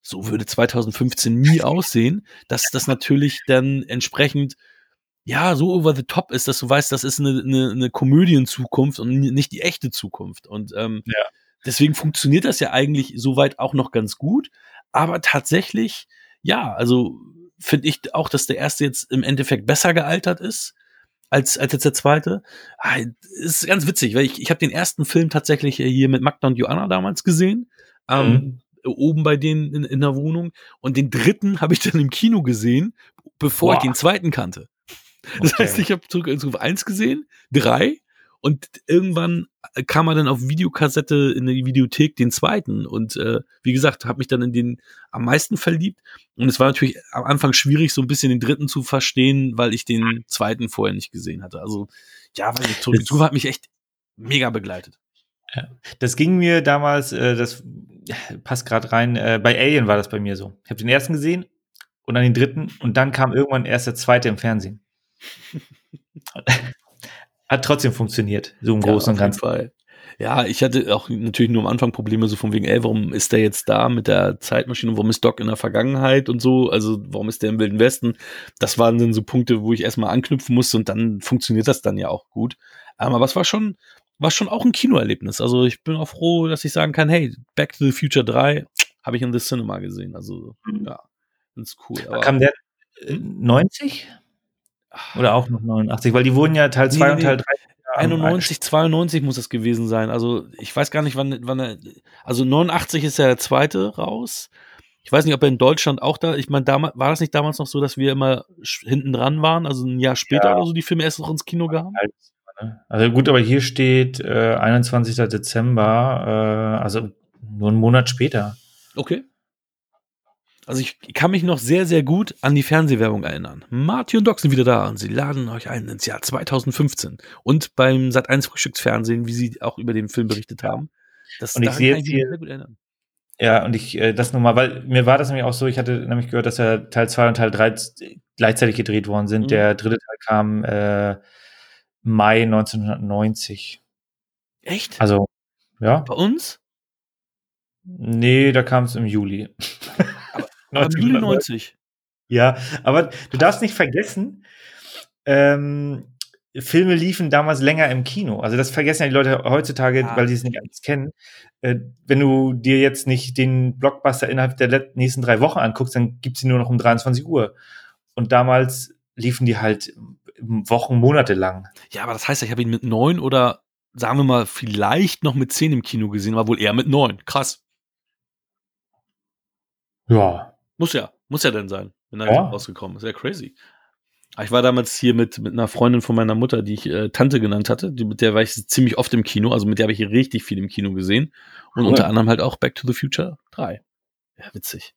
so würde 2015 nie aussehen, dass das natürlich dann entsprechend ja, so over the top ist, dass du weißt, das ist eine, eine, eine Komödienzukunft und nicht die echte Zukunft. Und ähm, ja. deswegen funktioniert das ja eigentlich soweit auch noch ganz gut. Aber tatsächlich, ja, also finde ich auch, dass der erste jetzt im Endeffekt besser gealtert ist als, als jetzt der zweite. Ah, ist ganz witzig, weil ich, ich habe den ersten Film tatsächlich hier mit Magda und Joanna damals gesehen. Ähm, mhm. Oben bei denen in, in der Wohnung. Und den dritten habe ich dann im Kino gesehen, bevor Boah. ich den zweiten kannte. Das okay. heißt, ich habe zurück in 1 gesehen, drei, und irgendwann kam er dann auf Videokassette in die Videothek den zweiten. Und äh, wie gesagt, habe mich dann in den am meisten verliebt. Und es war natürlich am Anfang schwierig, so ein bisschen den dritten zu verstehen, weil ich den zweiten vorher nicht gesehen hatte. Also ja, weil ich zurück hat mich echt mega begleitet. Das ging mir damals, äh, das passt gerade rein, äh, bei Alien war das bei mir so. Ich habe den ersten gesehen und dann den dritten und dann kam irgendwann erst der zweite im Fernsehen. Hat trotzdem funktioniert, so im ja, Großen und Ganzen. Fall. Ja, ich hatte auch natürlich nur am Anfang Probleme so von wegen, ey, warum ist der jetzt da mit der Zeitmaschine und warum ist Doc in der Vergangenheit und so, also warum ist der im Wilden Westen? Das waren dann so Punkte, wo ich erstmal anknüpfen musste und dann funktioniert das dann ja auch gut. Ähm, aber es war schon, war schon auch ein Kinoerlebnis. Also ich bin auch froh, dass ich sagen kann, hey, Back to the Future 3 habe ich in the Cinema gesehen. Also mhm. ja, das ist cool. Aber, kam der äh, 90? Oder auch noch 89, weil die wurden ja Teil 2 nee, und Teil 3. 91, 92 muss es gewesen sein. Also ich weiß gar nicht, wann, wann er, also 89 ist ja der zweite raus. Ich weiß nicht, ob er in Deutschland auch da, ich meine, damals, war das nicht damals noch so, dass wir immer hinten dran waren, also ein Jahr später ja. oder so die Filme erst noch ins Kino gehabt? Ne? Also gut, aber hier steht äh, 21. Dezember, äh, also nur einen Monat später. Okay. Also ich kann mich noch sehr, sehr gut an die Fernsehwerbung erinnern. Marty und Doc sind wieder da und sie laden euch ein ins Jahr 2015. Und beim Sat1 Frühstücksfernsehen, wie sie auch über den Film berichtet haben. Das und ich sehe jetzt hier, sehr gut erinnern. Ja, und ich, äh, das nochmal, weil mir war das nämlich auch so, ich hatte nämlich gehört, dass er Teil 2 und Teil 3, gleichzeitig gedreht worden sind. Mhm. Der dritte Teil kam äh, Mai 1990. Echt? Also, ja. Bei uns? Nee, da kam es im Juli. Aber Juli 90. Ja, aber du darfst nicht vergessen, ähm, Filme liefen damals länger im Kino. Also das vergessen ja die Leute heutzutage, ah, weil die es nicht alles kennen. Äh, wenn du dir jetzt nicht den Blockbuster innerhalb der nächsten drei Wochen anguckst, dann gibt es nur noch um 23 Uhr. Und damals liefen die halt Wochen, Monate lang. Ja, aber das heißt, ich habe ihn mit neun oder sagen wir mal vielleicht noch mit zehn im Kino gesehen, war wohl eher mit neun. Krass. Ja. Muss ja, muss ja denn sein, wenn er ja. rausgekommen ist. Ja, crazy. Ich war damals hier mit, mit einer Freundin von meiner Mutter, die ich äh, Tante genannt hatte. Die, mit der war ich ziemlich oft im Kino. Also mit der habe ich richtig viel im Kino gesehen. Und cool. unter anderem halt auch Back to the Future 3. Ja, witzig.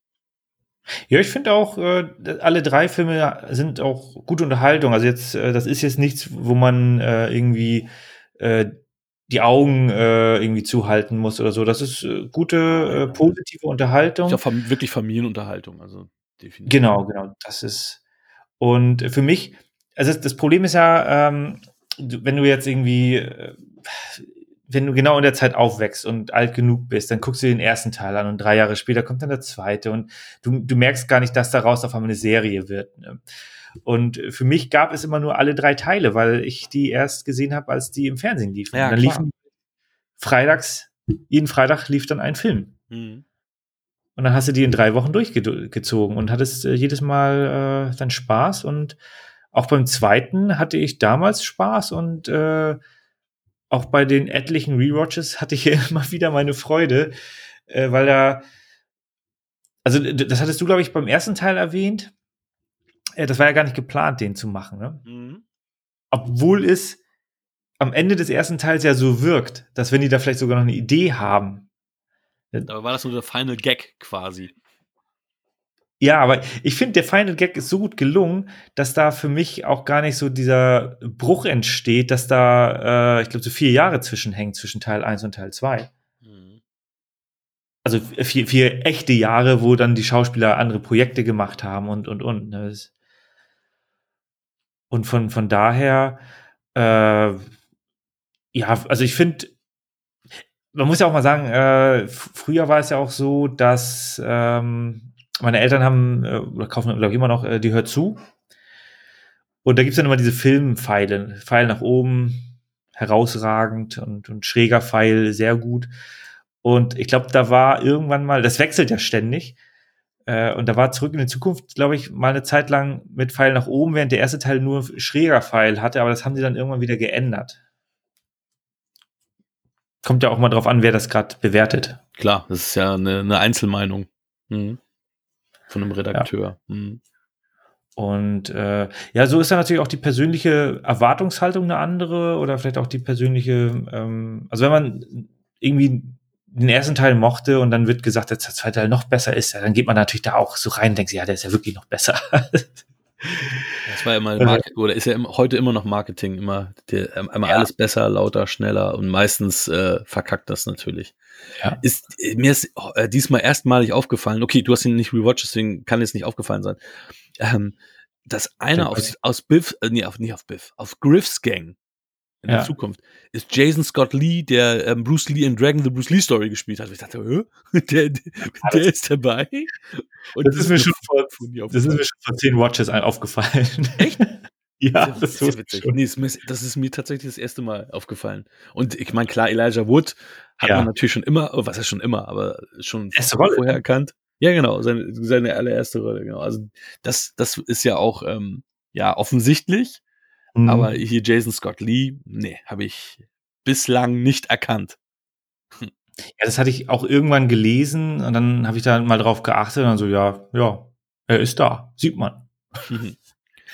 Ja, ich finde auch, äh, alle drei Filme sind auch gute Unterhaltung. Also jetzt, äh, das ist jetzt nichts, wo man äh, irgendwie äh, die Augen äh, irgendwie zuhalten muss oder so. Das ist äh, gute, äh, positive Unterhaltung. Ja, wirklich Familienunterhaltung, also definitiv. Genau, genau. Das ist und für mich, also das Problem ist ja, ähm, wenn du jetzt irgendwie, äh, wenn du genau in der Zeit aufwächst und alt genug bist, dann guckst du den ersten Teil an und drei Jahre später kommt dann der zweite und du, du merkst gar nicht, dass daraus auf einmal eine Serie wird. Ne? Und für mich gab es immer nur alle drei Teile, weil ich die erst gesehen habe, als die im Fernsehen liefen. Ja, dann klar. liefen freitags, jeden Freitag lief dann ein Film. Mhm. Und dann hast du die in drei Wochen durchgezogen und hattest äh, jedes Mal äh, dann Spaß. Und auch beim zweiten hatte ich damals Spaß und äh, auch bei den etlichen Rewatches hatte ich immer wieder meine Freude, äh, weil da, also das hattest du, glaube ich, beim ersten Teil erwähnt. Äh, das war ja gar nicht geplant, den zu machen. Ne? Mhm. Obwohl es am Ende des ersten Teils ja so wirkt, dass wenn die da vielleicht sogar noch eine Idee haben, aber war das nur der Final Gag quasi? Ja, aber ich finde, der Final Gag ist so gut gelungen, dass da für mich auch gar nicht so dieser Bruch entsteht, dass da, äh, ich glaube, so vier Jahre zwischenhängen zwischen Teil 1 und Teil 2. Mhm. Also vier, vier echte Jahre, wo dann die Schauspieler andere Projekte gemacht haben und, und, und. Ne? Und von, von daher, äh, ja, also ich finde, man muss ja auch mal sagen, äh, früher war es ja auch so, dass ähm, meine Eltern haben, äh, oder kaufen, glaube ich, immer noch, äh, die hört zu. Und da gibt's dann immer diese Filmpfeile, Pfeil nach oben, herausragend und, und schräger Pfeil, sehr gut. Und ich glaube, da war irgendwann mal, das wechselt ja ständig. Äh, und da war zurück in die Zukunft, glaube ich, mal eine Zeit lang mit Pfeil nach oben, während der erste Teil nur schräger Pfeil hatte, aber das haben sie dann irgendwann wieder geändert kommt ja auch mal drauf an, wer das gerade bewertet. Klar, das ist ja eine, eine Einzelmeinung mhm. von einem Redakteur. Ja. Mhm. Und äh, ja, so ist dann natürlich auch die persönliche Erwartungshaltung eine andere oder vielleicht auch die persönliche, ähm, also wenn man irgendwie den ersten Teil mochte und dann wird gesagt, dass der zweite Teil noch besser ist, ja, dann geht man natürlich da auch so rein und denkt, ja, der ist ja wirklich noch besser. Das war immer Marketing, oder ist ja immer, heute immer noch Marketing, immer, der, ähm, immer ja. alles besser, lauter, schneller und meistens äh, verkackt das natürlich. Ja. Ist, äh, mir ist äh, diesmal erstmalig aufgefallen, okay, du hast ihn nicht rewatcht, deswegen kann es nicht aufgefallen sein, ähm, dass einer aus, aus Biff, äh, nee, auf, nicht auf Biff, auf Griff's Gang in ja. der Zukunft, ist Jason Scott Lee, der ähm, Bruce Lee in Dragon the Bruce Lee Story gespielt hat. Und ich dachte, Hö? der, der, der ist dabei. Und das, das ist mir schon vor, das ist mir schon vor zehn Watches aufgefallen. Echt? ja, das, das, ist witzig. Nee, das ist mir tatsächlich das erste Mal aufgefallen. Und ich meine, klar, Elijah Wood hat ja. man natürlich schon immer, oh, was ist schon immer, aber schon vorher erkannt. Ja, genau, seine, seine allererste Rolle, genau. Also das, das ist ja auch ähm, ja offensichtlich. Mhm. Aber hier Jason Scott Lee, nee, habe ich bislang nicht erkannt. Hm. Ja, das hatte ich auch irgendwann gelesen und dann habe ich da mal drauf geachtet und dann so, ja, ja, er ist da, sieht man.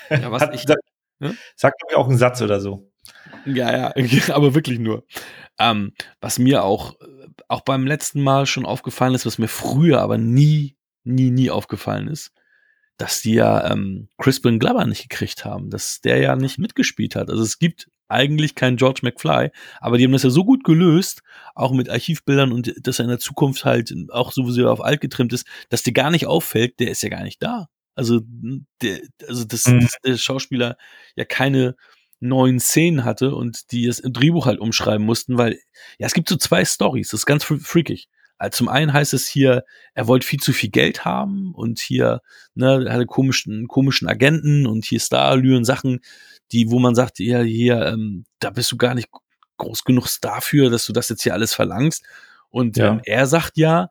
Ja, was Hat, ich, sagt, hm? sagt mir auch einen Satz oder so. Ja, ja, aber wirklich nur. Ähm, was mir auch, auch beim letzten Mal schon aufgefallen ist, was mir früher aber nie, nie, nie aufgefallen ist, dass die ja ähm, Crispin Glover nicht gekriegt haben, dass der ja nicht mitgespielt hat. Also es gibt eigentlich keinen George McFly, aber die haben das ja so gut gelöst, auch mit Archivbildern und dass er in der Zukunft halt auch sowieso auf alt getrimmt ist, dass dir gar nicht auffällt, der ist ja gar nicht da. Also, der, also das, mhm. dass der Schauspieler ja keine neuen Szenen hatte und die es im Drehbuch halt umschreiben mussten, weil ja, es gibt so zwei Stories, das ist ganz freakig. Also zum einen heißt es hier, er wollte viel zu viel Geld haben und hier, ne, er hatte komischen, komischen Agenten und hier Starallüren, Sachen, die, wo man sagt, ja, hier, ähm, da bist du gar nicht groß genug dafür, dass du das jetzt hier alles verlangst. Und ja. ähm, er sagt ja,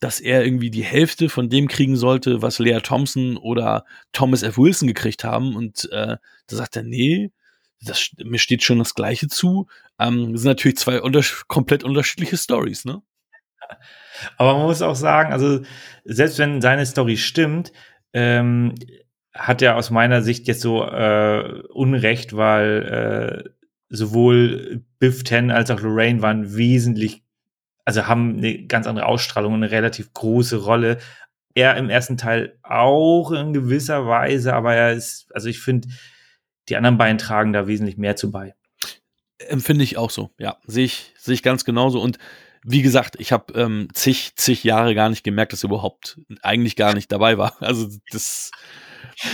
dass er irgendwie die Hälfte von dem kriegen sollte, was Lea Thompson oder Thomas F. Wilson gekriegt haben. Und äh, da sagt er, nee, das, mir steht schon das Gleiche zu. Ähm, das sind natürlich zwei unter komplett unterschiedliche Stories, ne? Aber man muss auch sagen, also selbst wenn seine Story stimmt, ähm, hat er aus meiner Sicht jetzt so äh, Unrecht, weil äh, sowohl Biff Ten als auch Lorraine waren wesentlich, also haben eine ganz andere Ausstrahlung, eine relativ große Rolle. Er im ersten Teil auch in gewisser Weise, aber er ist, also ich finde, die anderen beiden tragen da wesentlich mehr zu bei. Empfinde ich auch so, ja. Sehe ich, sehe ich ganz genauso. Und wie gesagt, ich habe ähm, zig, zig Jahre gar nicht gemerkt, dass er überhaupt eigentlich gar nicht dabei war. Also das,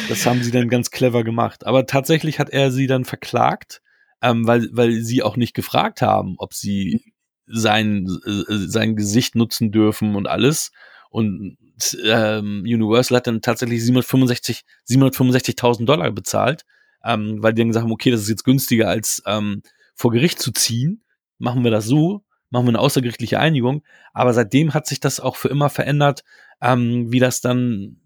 das haben sie dann ganz clever gemacht. Aber tatsächlich hat er sie dann verklagt, ähm, weil, weil sie auch nicht gefragt haben, ob sie sein, äh, sein Gesicht nutzen dürfen und alles. Und ähm, Universal hat dann tatsächlich 765, 765.000 Dollar bezahlt, ähm, weil die dann gesagt haben, okay, das ist jetzt günstiger als ähm, vor Gericht zu ziehen. Machen wir das so machen wir eine außergerichtliche Einigung. Aber seitdem hat sich das auch für immer verändert, ähm, wie das dann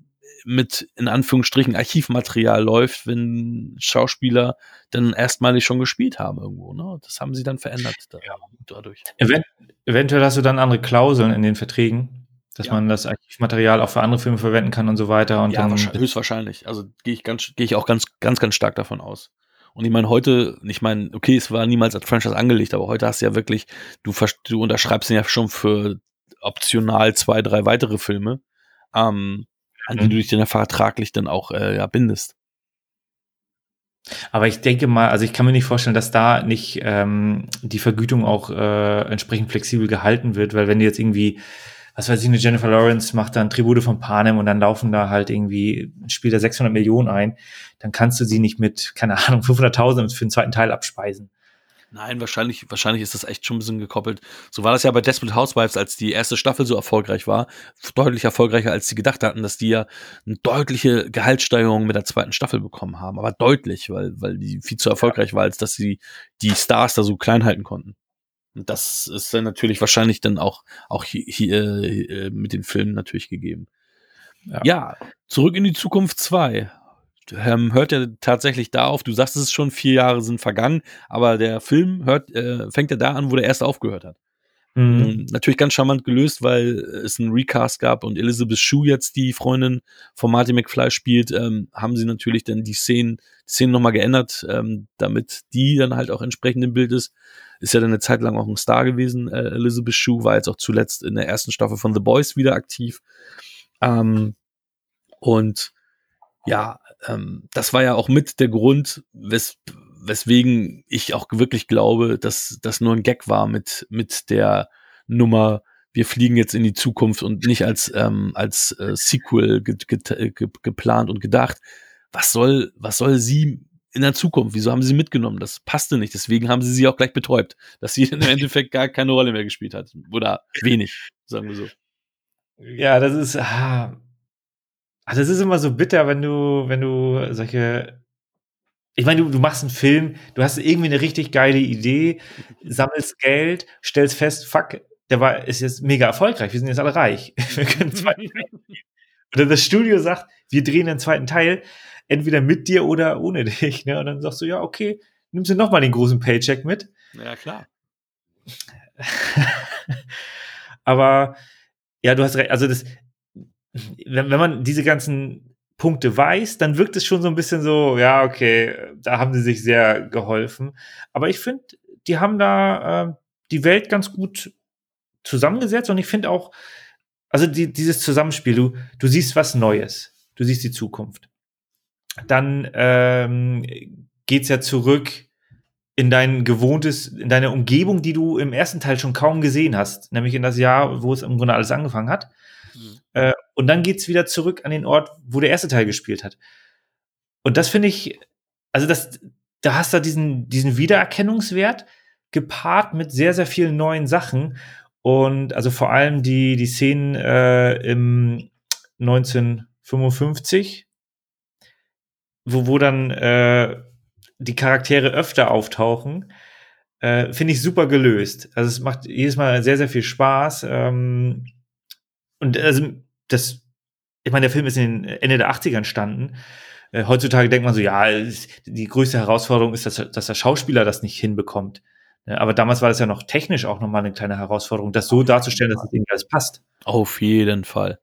mit in Anführungsstrichen Archivmaterial läuft, wenn Schauspieler dann erstmalig schon gespielt haben irgendwo. Ne? Das haben sie dann verändert da, ja. dadurch. Event eventuell hast du dann andere Klauseln in den Verträgen, dass ja. man das Archivmaterial auch für andere Filme verwenden kann und so weiter. Und ja, dann höchstwahrscheinlich. Also gehe ich ganz, gehe ich auch ganz, ganz, ganz stark davon aus. Und ich meine, heute, ich meine, okay, es war niemals als Franchise angelegt, aber heute hast du ja wirklich, du, du unterschreibst ihn ja schon für optional zwei, drei weitere Filme, ähm, an die mhm. du dich dann vertraglich dann auch äh, ja, bindest. Aber ich denke mal, also ich kann mir nicht vorstellen, dass da nicht ähm, die Vergütung auch äh, entsprechend flexibel gehalten wird, weil wenn du jetzt irgendwie was weiß ich, eine Jennifer Lawrence macht dann Tribute von Panem und dann laufen da halt irgendwie, spielt da 600 Millionen ein, dann kannst du sie nicht mit, keine Ahnung, 500.000 für den zweiten Teil abspeisen. Nein, wahrscheinlich, wahrscheinlich ist das echt schon ein bisschen gekoppelt. So war das ja bei Desperate Housewives, als die erste Staffel so erfolgreich war, deutlich erfolgreicher, als sie gedacht hatten, dass die ja eine deutliche Gehaltssteigerung mit der zweiten Staffel bekommen haben. Aber deutlich, weil, weil die viel zu erfolgreich war, als dass sie die Stars da so klein halten konnten. Und das ist dann natürlich wahrscheinlich dann auch, auch hier, hier äh, mit den Filmen natürlich gegeben. Ja. ja, zurück in die Zukunft 2. Ähm, hört ja tatsächlich da auf, du sagst es ist schon, vier Jahre sind vergangen, aber der Film hört, äh, fängt ja da an, wo der erste aufgehört hat. Mhm. Ähm, natürlich ganz charmant gelöst, weil es einen Recast gab und Elizabeth Shue jetzt die Freundin von Marty McFly spielt, ähm, haben sie natürlich dann die Szenen, die Szenen nochmal geändert, ähm, damit die dann halt auch entsprechend im Bild ist ist ja dann eine Zeit lang auch ein Star gewesen. Äh, Elizabeth Shue war jetzt auch zuletzt in der ersten Staffel von The Boys wieder aktiv. Ähm, und ja, ähm, das war ja auch mit der Grund, wes weswegen ich auch wirklich glaube, dass das nur ein Gag war mit, mit der Nummer, wir fliegen jetzt in die Zukunft und nicht als, ähm, als äh, Sequel ge ge ge geplant und gedacht. Was soll, was soll sie in der Zukunft. Wieso haben sie mitgenommen? Das passte nicht. Deswegen haben sie sie auch gleich betäubt, dass sie im Endeffekt gar keine Rolle mehr gespielt hat. Oder wenig, sagen wir so. Ja, das ist, ah, das ist immer so bitter, wenn du, wenn du solche, ich meine, du, du machst einen Film, du hast irgendwie eine richtig geile Idee, sammelst Geld, stellst fest, fuck, der war, ist jetzt mega erfolgreich, wir sind jetzt alle reich. Wir können zwei Oder das Studio sagt, wir drehen den zweiten Teil entweder mit dir oder ohne dich. Ne? Und dann sagst du, ja, okay, nimmst du nochmal den großen Paycheck mit. Ja, klar. Aber ja, du hast recht. Also das, wenn, wenn man diese ganzen Punkte weiß, dann wirkt es schon so ein bisschen so, ja, okay, da haben sie sich sehr geholfen. Aber ich finde, die haben da äh, die Welt ganz gut zusammengesetzt und ich finde auch, also die, dieses Zusammenspiel, du, du siehst was Neues, du siehst die Zukunft dann ähm, geht's ja zurück in dein gewohntes, in deine Umgebung, die du im ersten Teil schon kaum gesehen hast, nämlich in das Jahr, wo es im Grunde alles angefangen hat. Mhm. Äh, und dann geht's wieder zurück an den Ort, wo der erste Teil gespielt hat. Und das finde ich, also das, da hast du diesen, diesen Wiedererkennungswert gepaart mit sehr, sehr vielen neuen Sachen. Und also vor allem die, die Szenen äh, im 1955, wo, wo dann äh, die Charaktere öfter auftauchen, äh, finde ich super gelöst. Also es macht jedes Mal sehr, sehr viel Spaß. Ähm, und also das, ich meine, der Film ist in den Ende der 80er entstanden. Äh, heutzutage denkt man so, ja, die größte Herausforderung ist, dass, dass der Schauspieler das nicht hinbekommt. Aber damals war das ja noch technisch auch nochmal eine kleine Herausforderung, das so darzustellen, dass es irgendwie alles passt. Auf jeden Fall.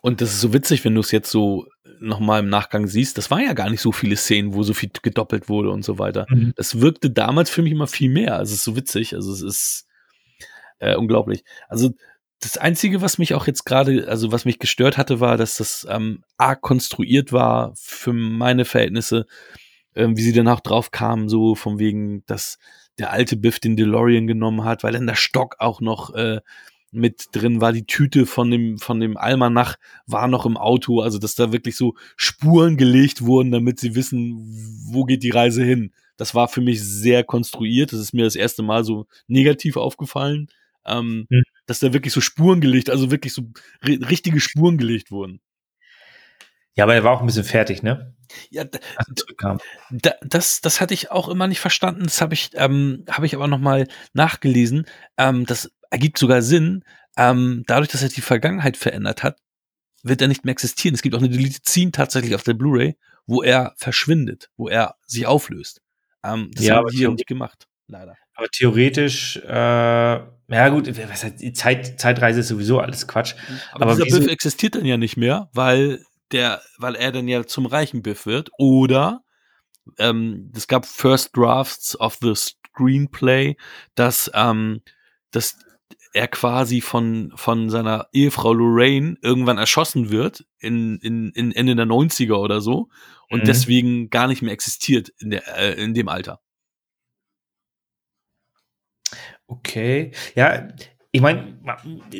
Und das ist so witzig, wenn du es jetzt so nochmal im Nachgang siehst. Das war ja gar nicht so viele Szenen, wo so viel gedoppelt wurde und so weiter. Mhm. Das wirkte damals für mich immer viel mehr. Also es ist so witzig. Also es ist äh, unglaublich. Also das Einzige, was mich auch jetzt gerade, also was mich gestört hatte, war, dass das ähm, arg konstruiert war für meine Verhältnisse, ähm, wie sie danach drauf kamen, so von wegen, dass der alte Biff den DeLorean genommen hat, weil dann der Stock auch noch äh, mit drin war, die Tüte von dem, von dem Almanach war noch im Auto, also dass da wirklich so Spuren gelegt wurden, damit sie wissen, wo geht die Reise hin. Das war für mich sehr konstruiert, das ist mir das erste Mal so negativ aufgefallen, ähm, mhm. dass da wirklich so Spuren gelegt, also wirklich so richtige Spuren gelegt wurden. Ja, aber er war auch ein bisschen fertig, ne? Ja, da, das, das hatte ich auch immer nicht verstanden. Das habe ich, ähm, habe ich aber noch mal nachgelesen. Ähm, das ergibt sogar Sinn. Ähm, dadurch, dass er die Vergangenheit verändert hat, wird er nicht mehr existieren. Es gibt auch eine Deleted Scene tatsächlich auf der Blu-ray, wo er verschwindet, wo er sich auflöst. Ähm, das ja, haben die nicht gemacht, leider. Aber theoretisch, äh, ja gut, was heißt, die Zeit, Zeitreise ist sowieso alles Quatsch. Aber, aber dieser Biff existiert dann ja nicht mehr, weil der, weil er dann ja zum reichen Biff wird. Oder ähm, es gab First Drafts of the Screenplay, dass, ähm, dass er quasi von, von seiner Ehefrau Lorraine irgendwann erschossen wird in, in, in Ende der 90er oder so und mhm. deswegen gar nicht mehr existiert in, der, äh, in dem Alter. Okay. Ja, ich meine,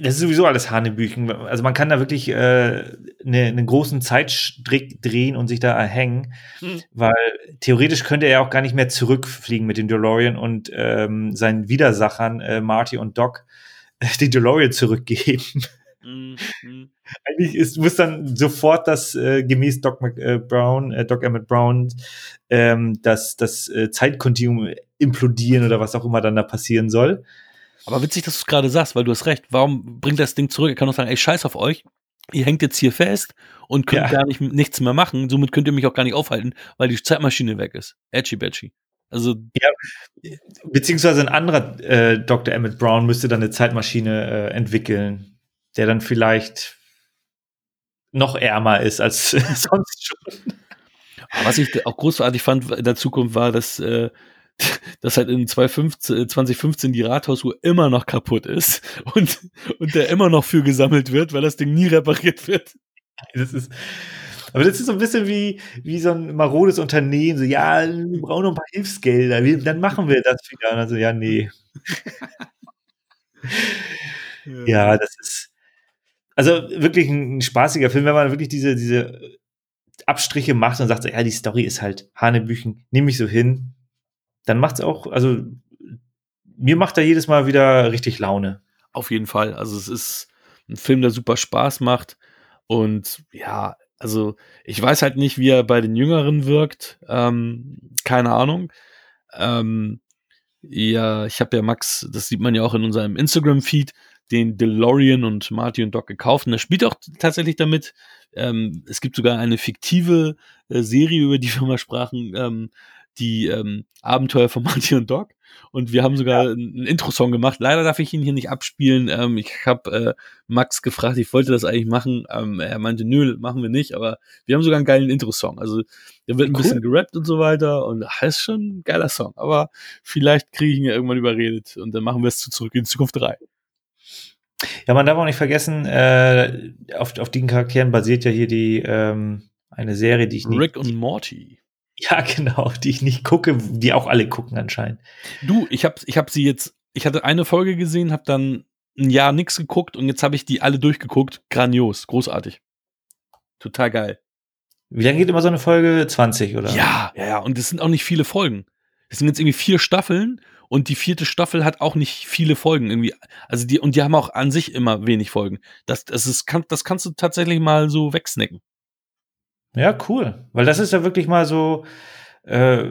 das ist sowieso alles Hanebüchen. Also man kann da wirklich äh, ne, einen großen Zeitstrick drehen und sich da erhängen, hm. weil theoretisch könnte er auch gar nicht mehr zurückfliegen mit dem DeLorean und ähm, seinen Widersachern äh, Marty und Doc äh, den DeLorean zurückgeben. Mhm. Eigentlich ist, muss dann sofort das äh, gemäß Doc Mac, äh, Brown, äh, Doc Emmett Brown, ähm, das, das äh, Zeitkontinuum implodieren oder was auch immer dann da passieren soll. Aber witzig, dass du es gerade sagst, weil du hast recht. Warum bringt das Ding zurück? Er kann doch sagen, ey, scheiß auf euch. Ihr hängt jetzt hier fest und könnt ja. gar nicht, nichts mehr machen. Somit könnt ihr mich auch gar nicht aufhalten, weil die Zeitmaschine weg ist. Edgy Badgy. Also. Ja, beziehungsweise ein anderer äh, Dr. Emmett Brown müsste dann eine Zeitmaschine äh, entwickeln, der dann vielleicht noch ärmer ist als sonst schon. was ich auch großartig fand in der Zukunft war, dass äh, dass halt in 2015 die Rathausuhr immer noch kaputt ist und, und der immer noch für gesammelt wird, weil das Ding nie repariert wird. Das ist, aber das ist so ein bisschen wie, wie so ein marodes Unternehmen, so, ja, wir brauchen noch ein paar Hilfsgelder, wir, dann machen wir das wieder. Also, ja, nee. ja. ja, das ist, also wirklich ein, ein, spaßiger Film, wenn man wirklich diese, diese Abstriche macht und sagt, ja, die Story ist halt Hanebüchen, nehme ich so hin, dann macht es auch, also mir macht er jedes Mal wieder richtig Laune. Auf jeden Fall. Also es ist ein Film, der super Spaß macht. Und ja, also ich weiß halt nicht, wie er bei den Jüngeren wirkt. Ähm, keine Ahnung. Ähm, ja, ich habe ja Max, das sieht man ja auch in unserem Instagram-Feed, den DeLorean und Marty und Doc gekauft. Und er spielt auch tatsächlich damit. Ähm, es gibt sogar eine fiktive äh, Serie, über die wir mal sprachen, ähm, die ähm, Abenteuer von Marty und Doc. Und wir haben sogar ja. einen Intro-Song gemacht. Leider darf ich ihn hier nicht abspielen. Ähm, ich habe äh, Max gefragt, ich wollte das eigentlich machen. Ähm, er meinte, nö, machen wir nicht. Aber wir haben sogar einen geilen Intro-Song. Also der wird ein cool. bisschen gerappt und so weiter. Und das ist schon ein geiler Song. Aber vielleicht kriege ich ihn ja irgendwann überredet. Und dann machen wir es zu Zurück in Zukunft 3. Ja, man darf auch nicht vergessen, äh, auf, auf den Charakteren basiert ja hier die ähm, eine Serie, die ich nicht. Rick und Morty. Ja, genau, die ich nicht gucke, die auch alle gucken anscheinend. Du, ich habe ich hab sie jetzt, ich hatte eine Folge gesehen, habe dann ein Jahr nichts geguckt und jetzt habe ich die alle durchgeguckt. Grandios, großartig. Total geil. Wie lange geht immer so eine Folge? 20 oder? Ja, ja, ja. Und es sind auch nicht viele Folgen. Es sind jetzt irgendwie vier Staffeln und die vierte Staffel hat auch nicht viele Folgen irgendwie. Also die, und die haben auch an sich immer wenig Folgen. Das, das, ist, kann, das kannst du tatsächlich mal so wegsnacken. Ja, cool. Weil das ist ja wirklich mal so, äh,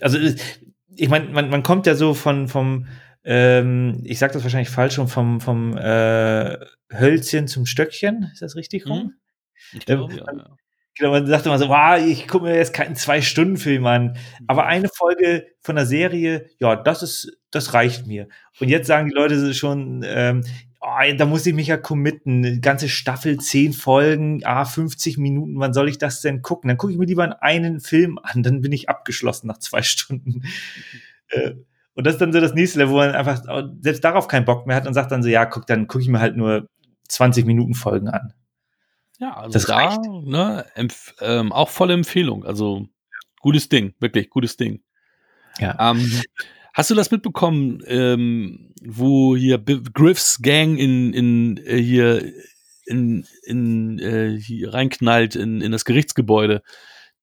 also ich meine, man, man kommt ja so von, vom, ähm, ich sag das wahrscheinlich falsch schon, vom, vom äh, Hölzchen zum Stöckchen. Ist das richtig rum? Mhm. Ich glaube, ähm, ja, ja. Genau, man sagt immer so, wow, ich gucke mir jetzt keinen Zwei-Stunden-Film an. Aber eine Folge von der Serie, ja, das ist, das reicht mir. Und jetzt sagen die Leute schon, ähm, oh, da muss ich mich ja committen. Eine ganze Staffel, zehn Folgen, ah, 50 Minuten, wann soll ich das denn gucken? Dann gucke ich mir lieber einen Film an, dann bin ich abgeschlossen nach zwei Stunden. äh, und das ist dann so das nächste Level, wo man einfach selbst darauf keinen Bock mehr hat und sagt dann so, ja, guck, dann gucke ich mir halt nur 20 Minuten Folgen an. Ja, also das da, ne, ähm, auch volle Empfehlung. Also gutes Ding, wirklich gutes Ding. Ja. Ähm, hast du das mitbekommen, ähm, wo hier Griffs Gang in, in äh, hier in, in äh, hier reinknallt in, in das Gerichtsgebäude?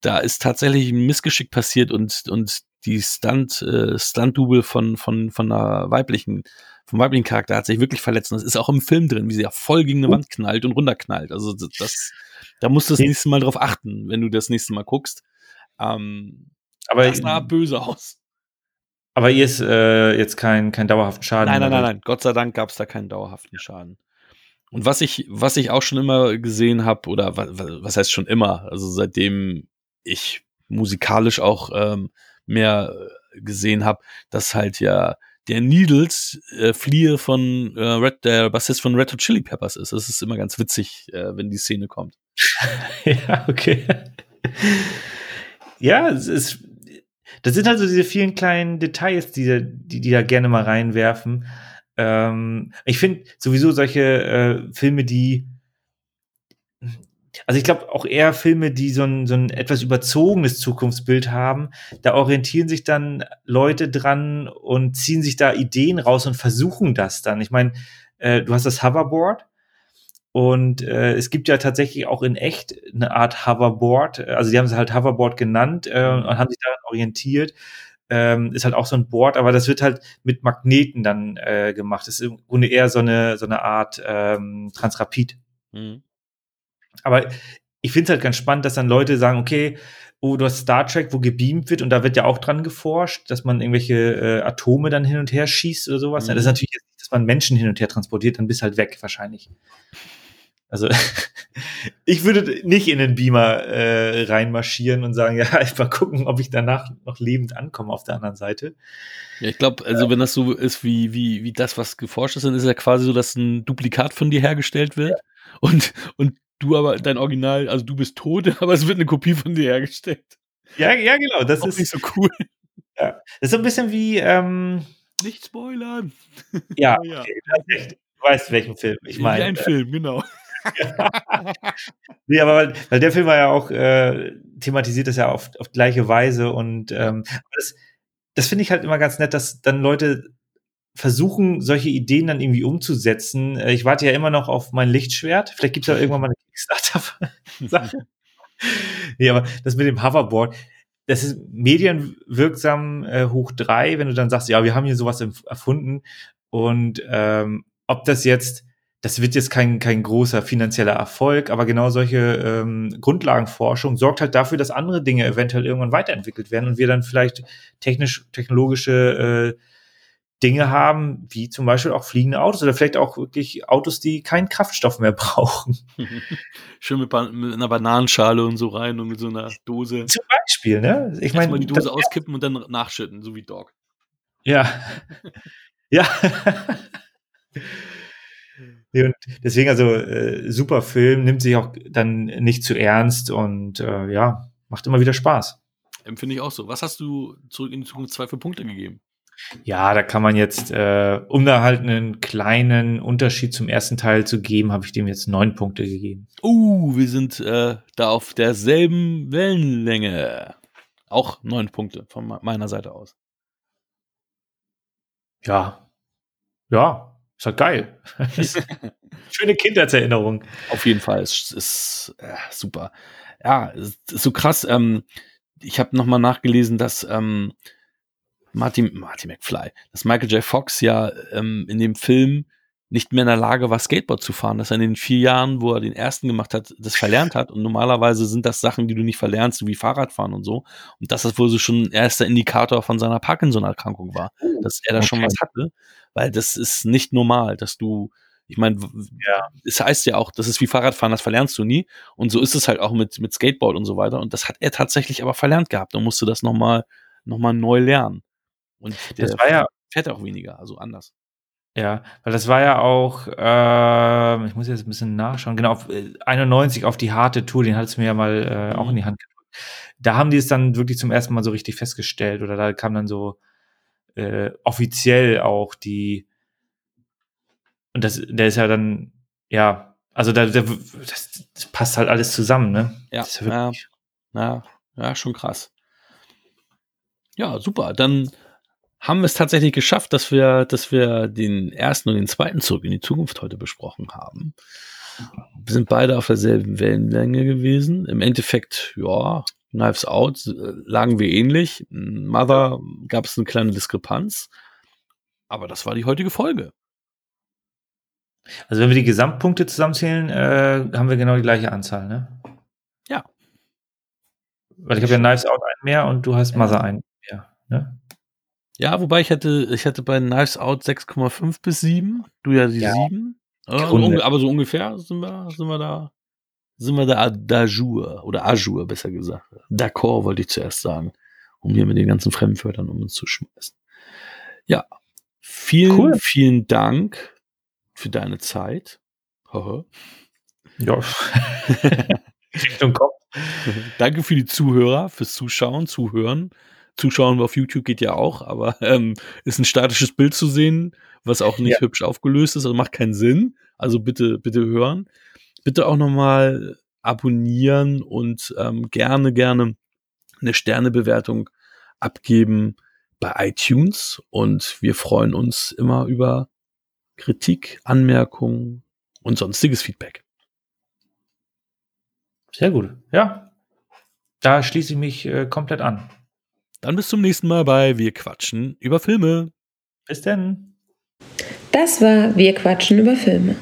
Da ist tatsächlich ein Missgeschick passiert und, und die Stunt, äh, Stunt-Double von, von, von einer weiblichen vom weiblichen Charakter hat sich wirklich verletzt. Und das ist auch im Film drin, wie sie ja voll gegen eine Wand knallt und runterknallt. Also das, da musst du das nächste Mal drauf achten, wenn du das nächste Mal guckst. Ähm, aber das sah böse aus. Aber ihr ist äh, jetzt kein, kein dauerhaften Schaden. Nein, nein, nein, nein. Gott sei Dank gab es da keinen dauerhaften Schaden. Und was ich, was ich auch schon immer gesehen habe, oder was, was heißt schon immer, also seitdem ich musikalisch auch ähm, mehr gesehen habe, dass halt ja der Needles äh, Fliehe von äh, Red, der Bassist von Red Hot Chili Peppers ist. Das ist immer ganz witzig, äh, wenn die Szene kommt. ja, okay. ja, es ist, das sind halt so diese vielen kleinen Details, die, die, die da gerne mal reinwerfen. Ähm, ich finde sowieso solche äh, Filme, die also ich glaube auch eher Filme, die so ein, so ein etwas überzogenes Zukunftsbild haben, da orientieren sich dann Leute dran und ziehen sich da Ideen raus und versuchen das dann. Ich meine, äh, du hast das Hoverboard und äh, es gibt ja tatsächlich auch in echt eine Art Hoverboard. Also die haben es halt Hoverboard genannt äh, und haben sich daran orientiert. Ähm, ist halt auch so ein Board, aber das wird halt mit Magneten dann äh, gemacht. Das ist im Grunde eher so eine, so eine Art ähm, Transrapid. Mhm. Aber ich finde es halt ganz spannend, dass dann Leute sagen, okay, oh, du hast Star Trek, wo gebeamt wird und da wird ja auch dran geforscht, dass man irgendwelche äh, Atome dann hin und her schießt oder sowas. Mhm. Ja, das ist mhm. natürlich jetzt nicht, dass man Menschen hin und her transportiert, dann bist halt weg wahrscheinlich. Also ich würde nicht in den Beamer äh, reinmarschieren und sagen, ja, ich mal gucken, ob ich danach noch lebend ankomme auf der anderen Seite. Ja, ich glaube, also ja. wenn das so ist wie, wie, wie das, was geforscht ist, dann ist es ja quasi so, dass ein Duplikat von dir hergestellt wird. Ja. Und, und du aber dein Original, also du bist tot, aber es wird eine Kopie von dir hergestellt. Ja, ja, genau. Das, das ist nicht so cool. Ja. Das ist so ein bisschen wie. Ähm, nicht spoilern. Ja, ja. Okay. du weißt, welchen Film ich meine. Wie ein Film, genau. nee, aber weil, weil, der Film war ja auch, äh, thematisiert das ja auf, auf gleiche Weise und ähm, das, das finde ich halt immer ganz nett, dass dann Leute versuchen, solche Ideen dann irgendwie umzusetzen. Äh, ich warte ja immer noch auf mein Lichtschwert. Vielleicht gibt es ja irgendwann mal eine Kickstarter-Sache. nee, aber das mit dem Hoverboard, das ist medienwirksam äh, hoch drei, wenn du dann sagst, ja, wir haben hier sowas erfunden. Und ähm, ob das jetzt, das wird jetzt kein, kein großer finanzieller Erfolg, aber genau solche ähm, Grundlagenforschung sorgt halt dafür, dass andere Dinge eventuell irgendwann weiterentwickelt werden und wir dann vielleicht technisch, technologische äh, Dinge haben, wie zum Beispiel auch fliegende Autos oder vielleicht auch wirklich Autos, die keinen Kraftstoff mehr brauchen. Schön mit, mit, einer Bananenschale und so rein und mit so einer Dose. Zum Beispiel, ne? Ich meine, mal die Dose auskippen und dann nachschütten, so wie Dog. Ja. ja. Und deswegen also äh, super Film, nimmt sich auch dann nicht zu ernst und äh, ja, macht immer wieder Spaß. Empfinde ich auch so. Was hast du zurück in die Zukunft zwei für Punkte gegeben? Ja, da kann man jetzt, äh, um da halt einen kleinen Unterschied zum ersten Teil zu geben, habe ich dem jetzt neun Punkte gegeben. Uh, wir sind äh, da auf derselben Wellenlänge. Auch neun Punkte von meiner Seite aus. Ja. Ja. Ist halt geil. Schöne Kindheitserinnerung. Auf jeden Fall. Es ist äh, super. Ja, es ist so krass. Ähm, ich habe nochmal nachgelesen, dass ähm, Martin, Martin McFly, dass Michael J. Fox ja ähm, in dem Film nicht mehr in der Lage war, Skateboard zu fahren, dass er in den vier Jahren, wo er den ersten gemacht hat, das verlernt hat. Und normalerweise sind das Sachen, die du nicht verlernst, wie Fahrradfahren und so. Und dass das wohl so schon ein erster Indikator von seiner Parkinson-Erkrankung war, oh, dass er da okay. schon was hatte. Weil das ist nicht normal, dass du, ich meine, ja. es heißt ja auch, das ist wie Fahrradfahren, das verlernst du nie. Und so ist es halt auch mit, mit Skateboard und so weiter. Und das hat er tatsächlich aber verlernt gehabt und musste das nochmal noch mal neu lernen. Und der das war ja, fährt auch weniger, also anders. Ja, weil das war ja auch, äh, ich muss jetzt ein bisschen nachschauen, genau, auf, äh, 91 auf die harte Tour, den hat es mir ja mal äh, mhm. auch in die Hand gedrückt. Da haben die es dann wirklich zum ersten Mal so richtig festgestellt oder da kam dann so äh, offiziell auch die, und das, der ist ja dann, ja, also da, der, das, das, passt halt alles zusammen, ne? Ja, ja, ja, ja, schon krass. Ja, super. Dann haben wir es tatsächlich geschafft, dass wir, dass wir den ersten und den zweiten Zurück in die Zukunft heute besprochen haben. Wir sind beide auf derselben Wellenlänge gewesen. Im Endeffekt, ja, Knives Out äh, lagen wir ähnlich. Mother gab es eine kleine Diskrepanz. Aber das war die heutige Folge. Also wenn wir die Gesamtpunkte zusammenzählen, äh, haben wir genau die gleiche Anzahl, ne? Ja. Weil ich habe ja Knives Out ein mehr und du hast Mother ein mehr, ne? Ja, wobei ich hätte, ich hätte bei Knives Out 6,5 bis 7. Du ja die ja. 7. Also, aber so ungefähr sind wir, sind wir da, sind wir da d'Ajour oder Ajour, besser gesagt. D'accord wollte ich zuerst sagen, um hier mit den ganzen Fremdwörtern um uns zu schmeißen. Ja, vielen, cool. vielen Dank für deine Zeit. ja. Richtung Kopf. Danke für die Zuhörer, fürs Zuschauen, Zuhören. Zuschauen auf YouTube geht ja auch, aber ähm, ist ein statisches Bild zu sehen, was auch nicht ja. hübsch aufgelöst ist, also macht keinen Sinn. Also bitte, bitte hören. Bitte auch nochmal abonnieren und ähm, gerne, gerne eine Sternebewertung abgeben bei iTunes. Und wir freuen uns immer über Kritik, Anmerkungen und sonstiges Feedback. Sehr gut. Ja, da schließe ich mich äh, komplett an. Dann bis zum nächsten Mal bei Wir quatschen über Filme. Bis denn. Das war Wir quatschen über Filme.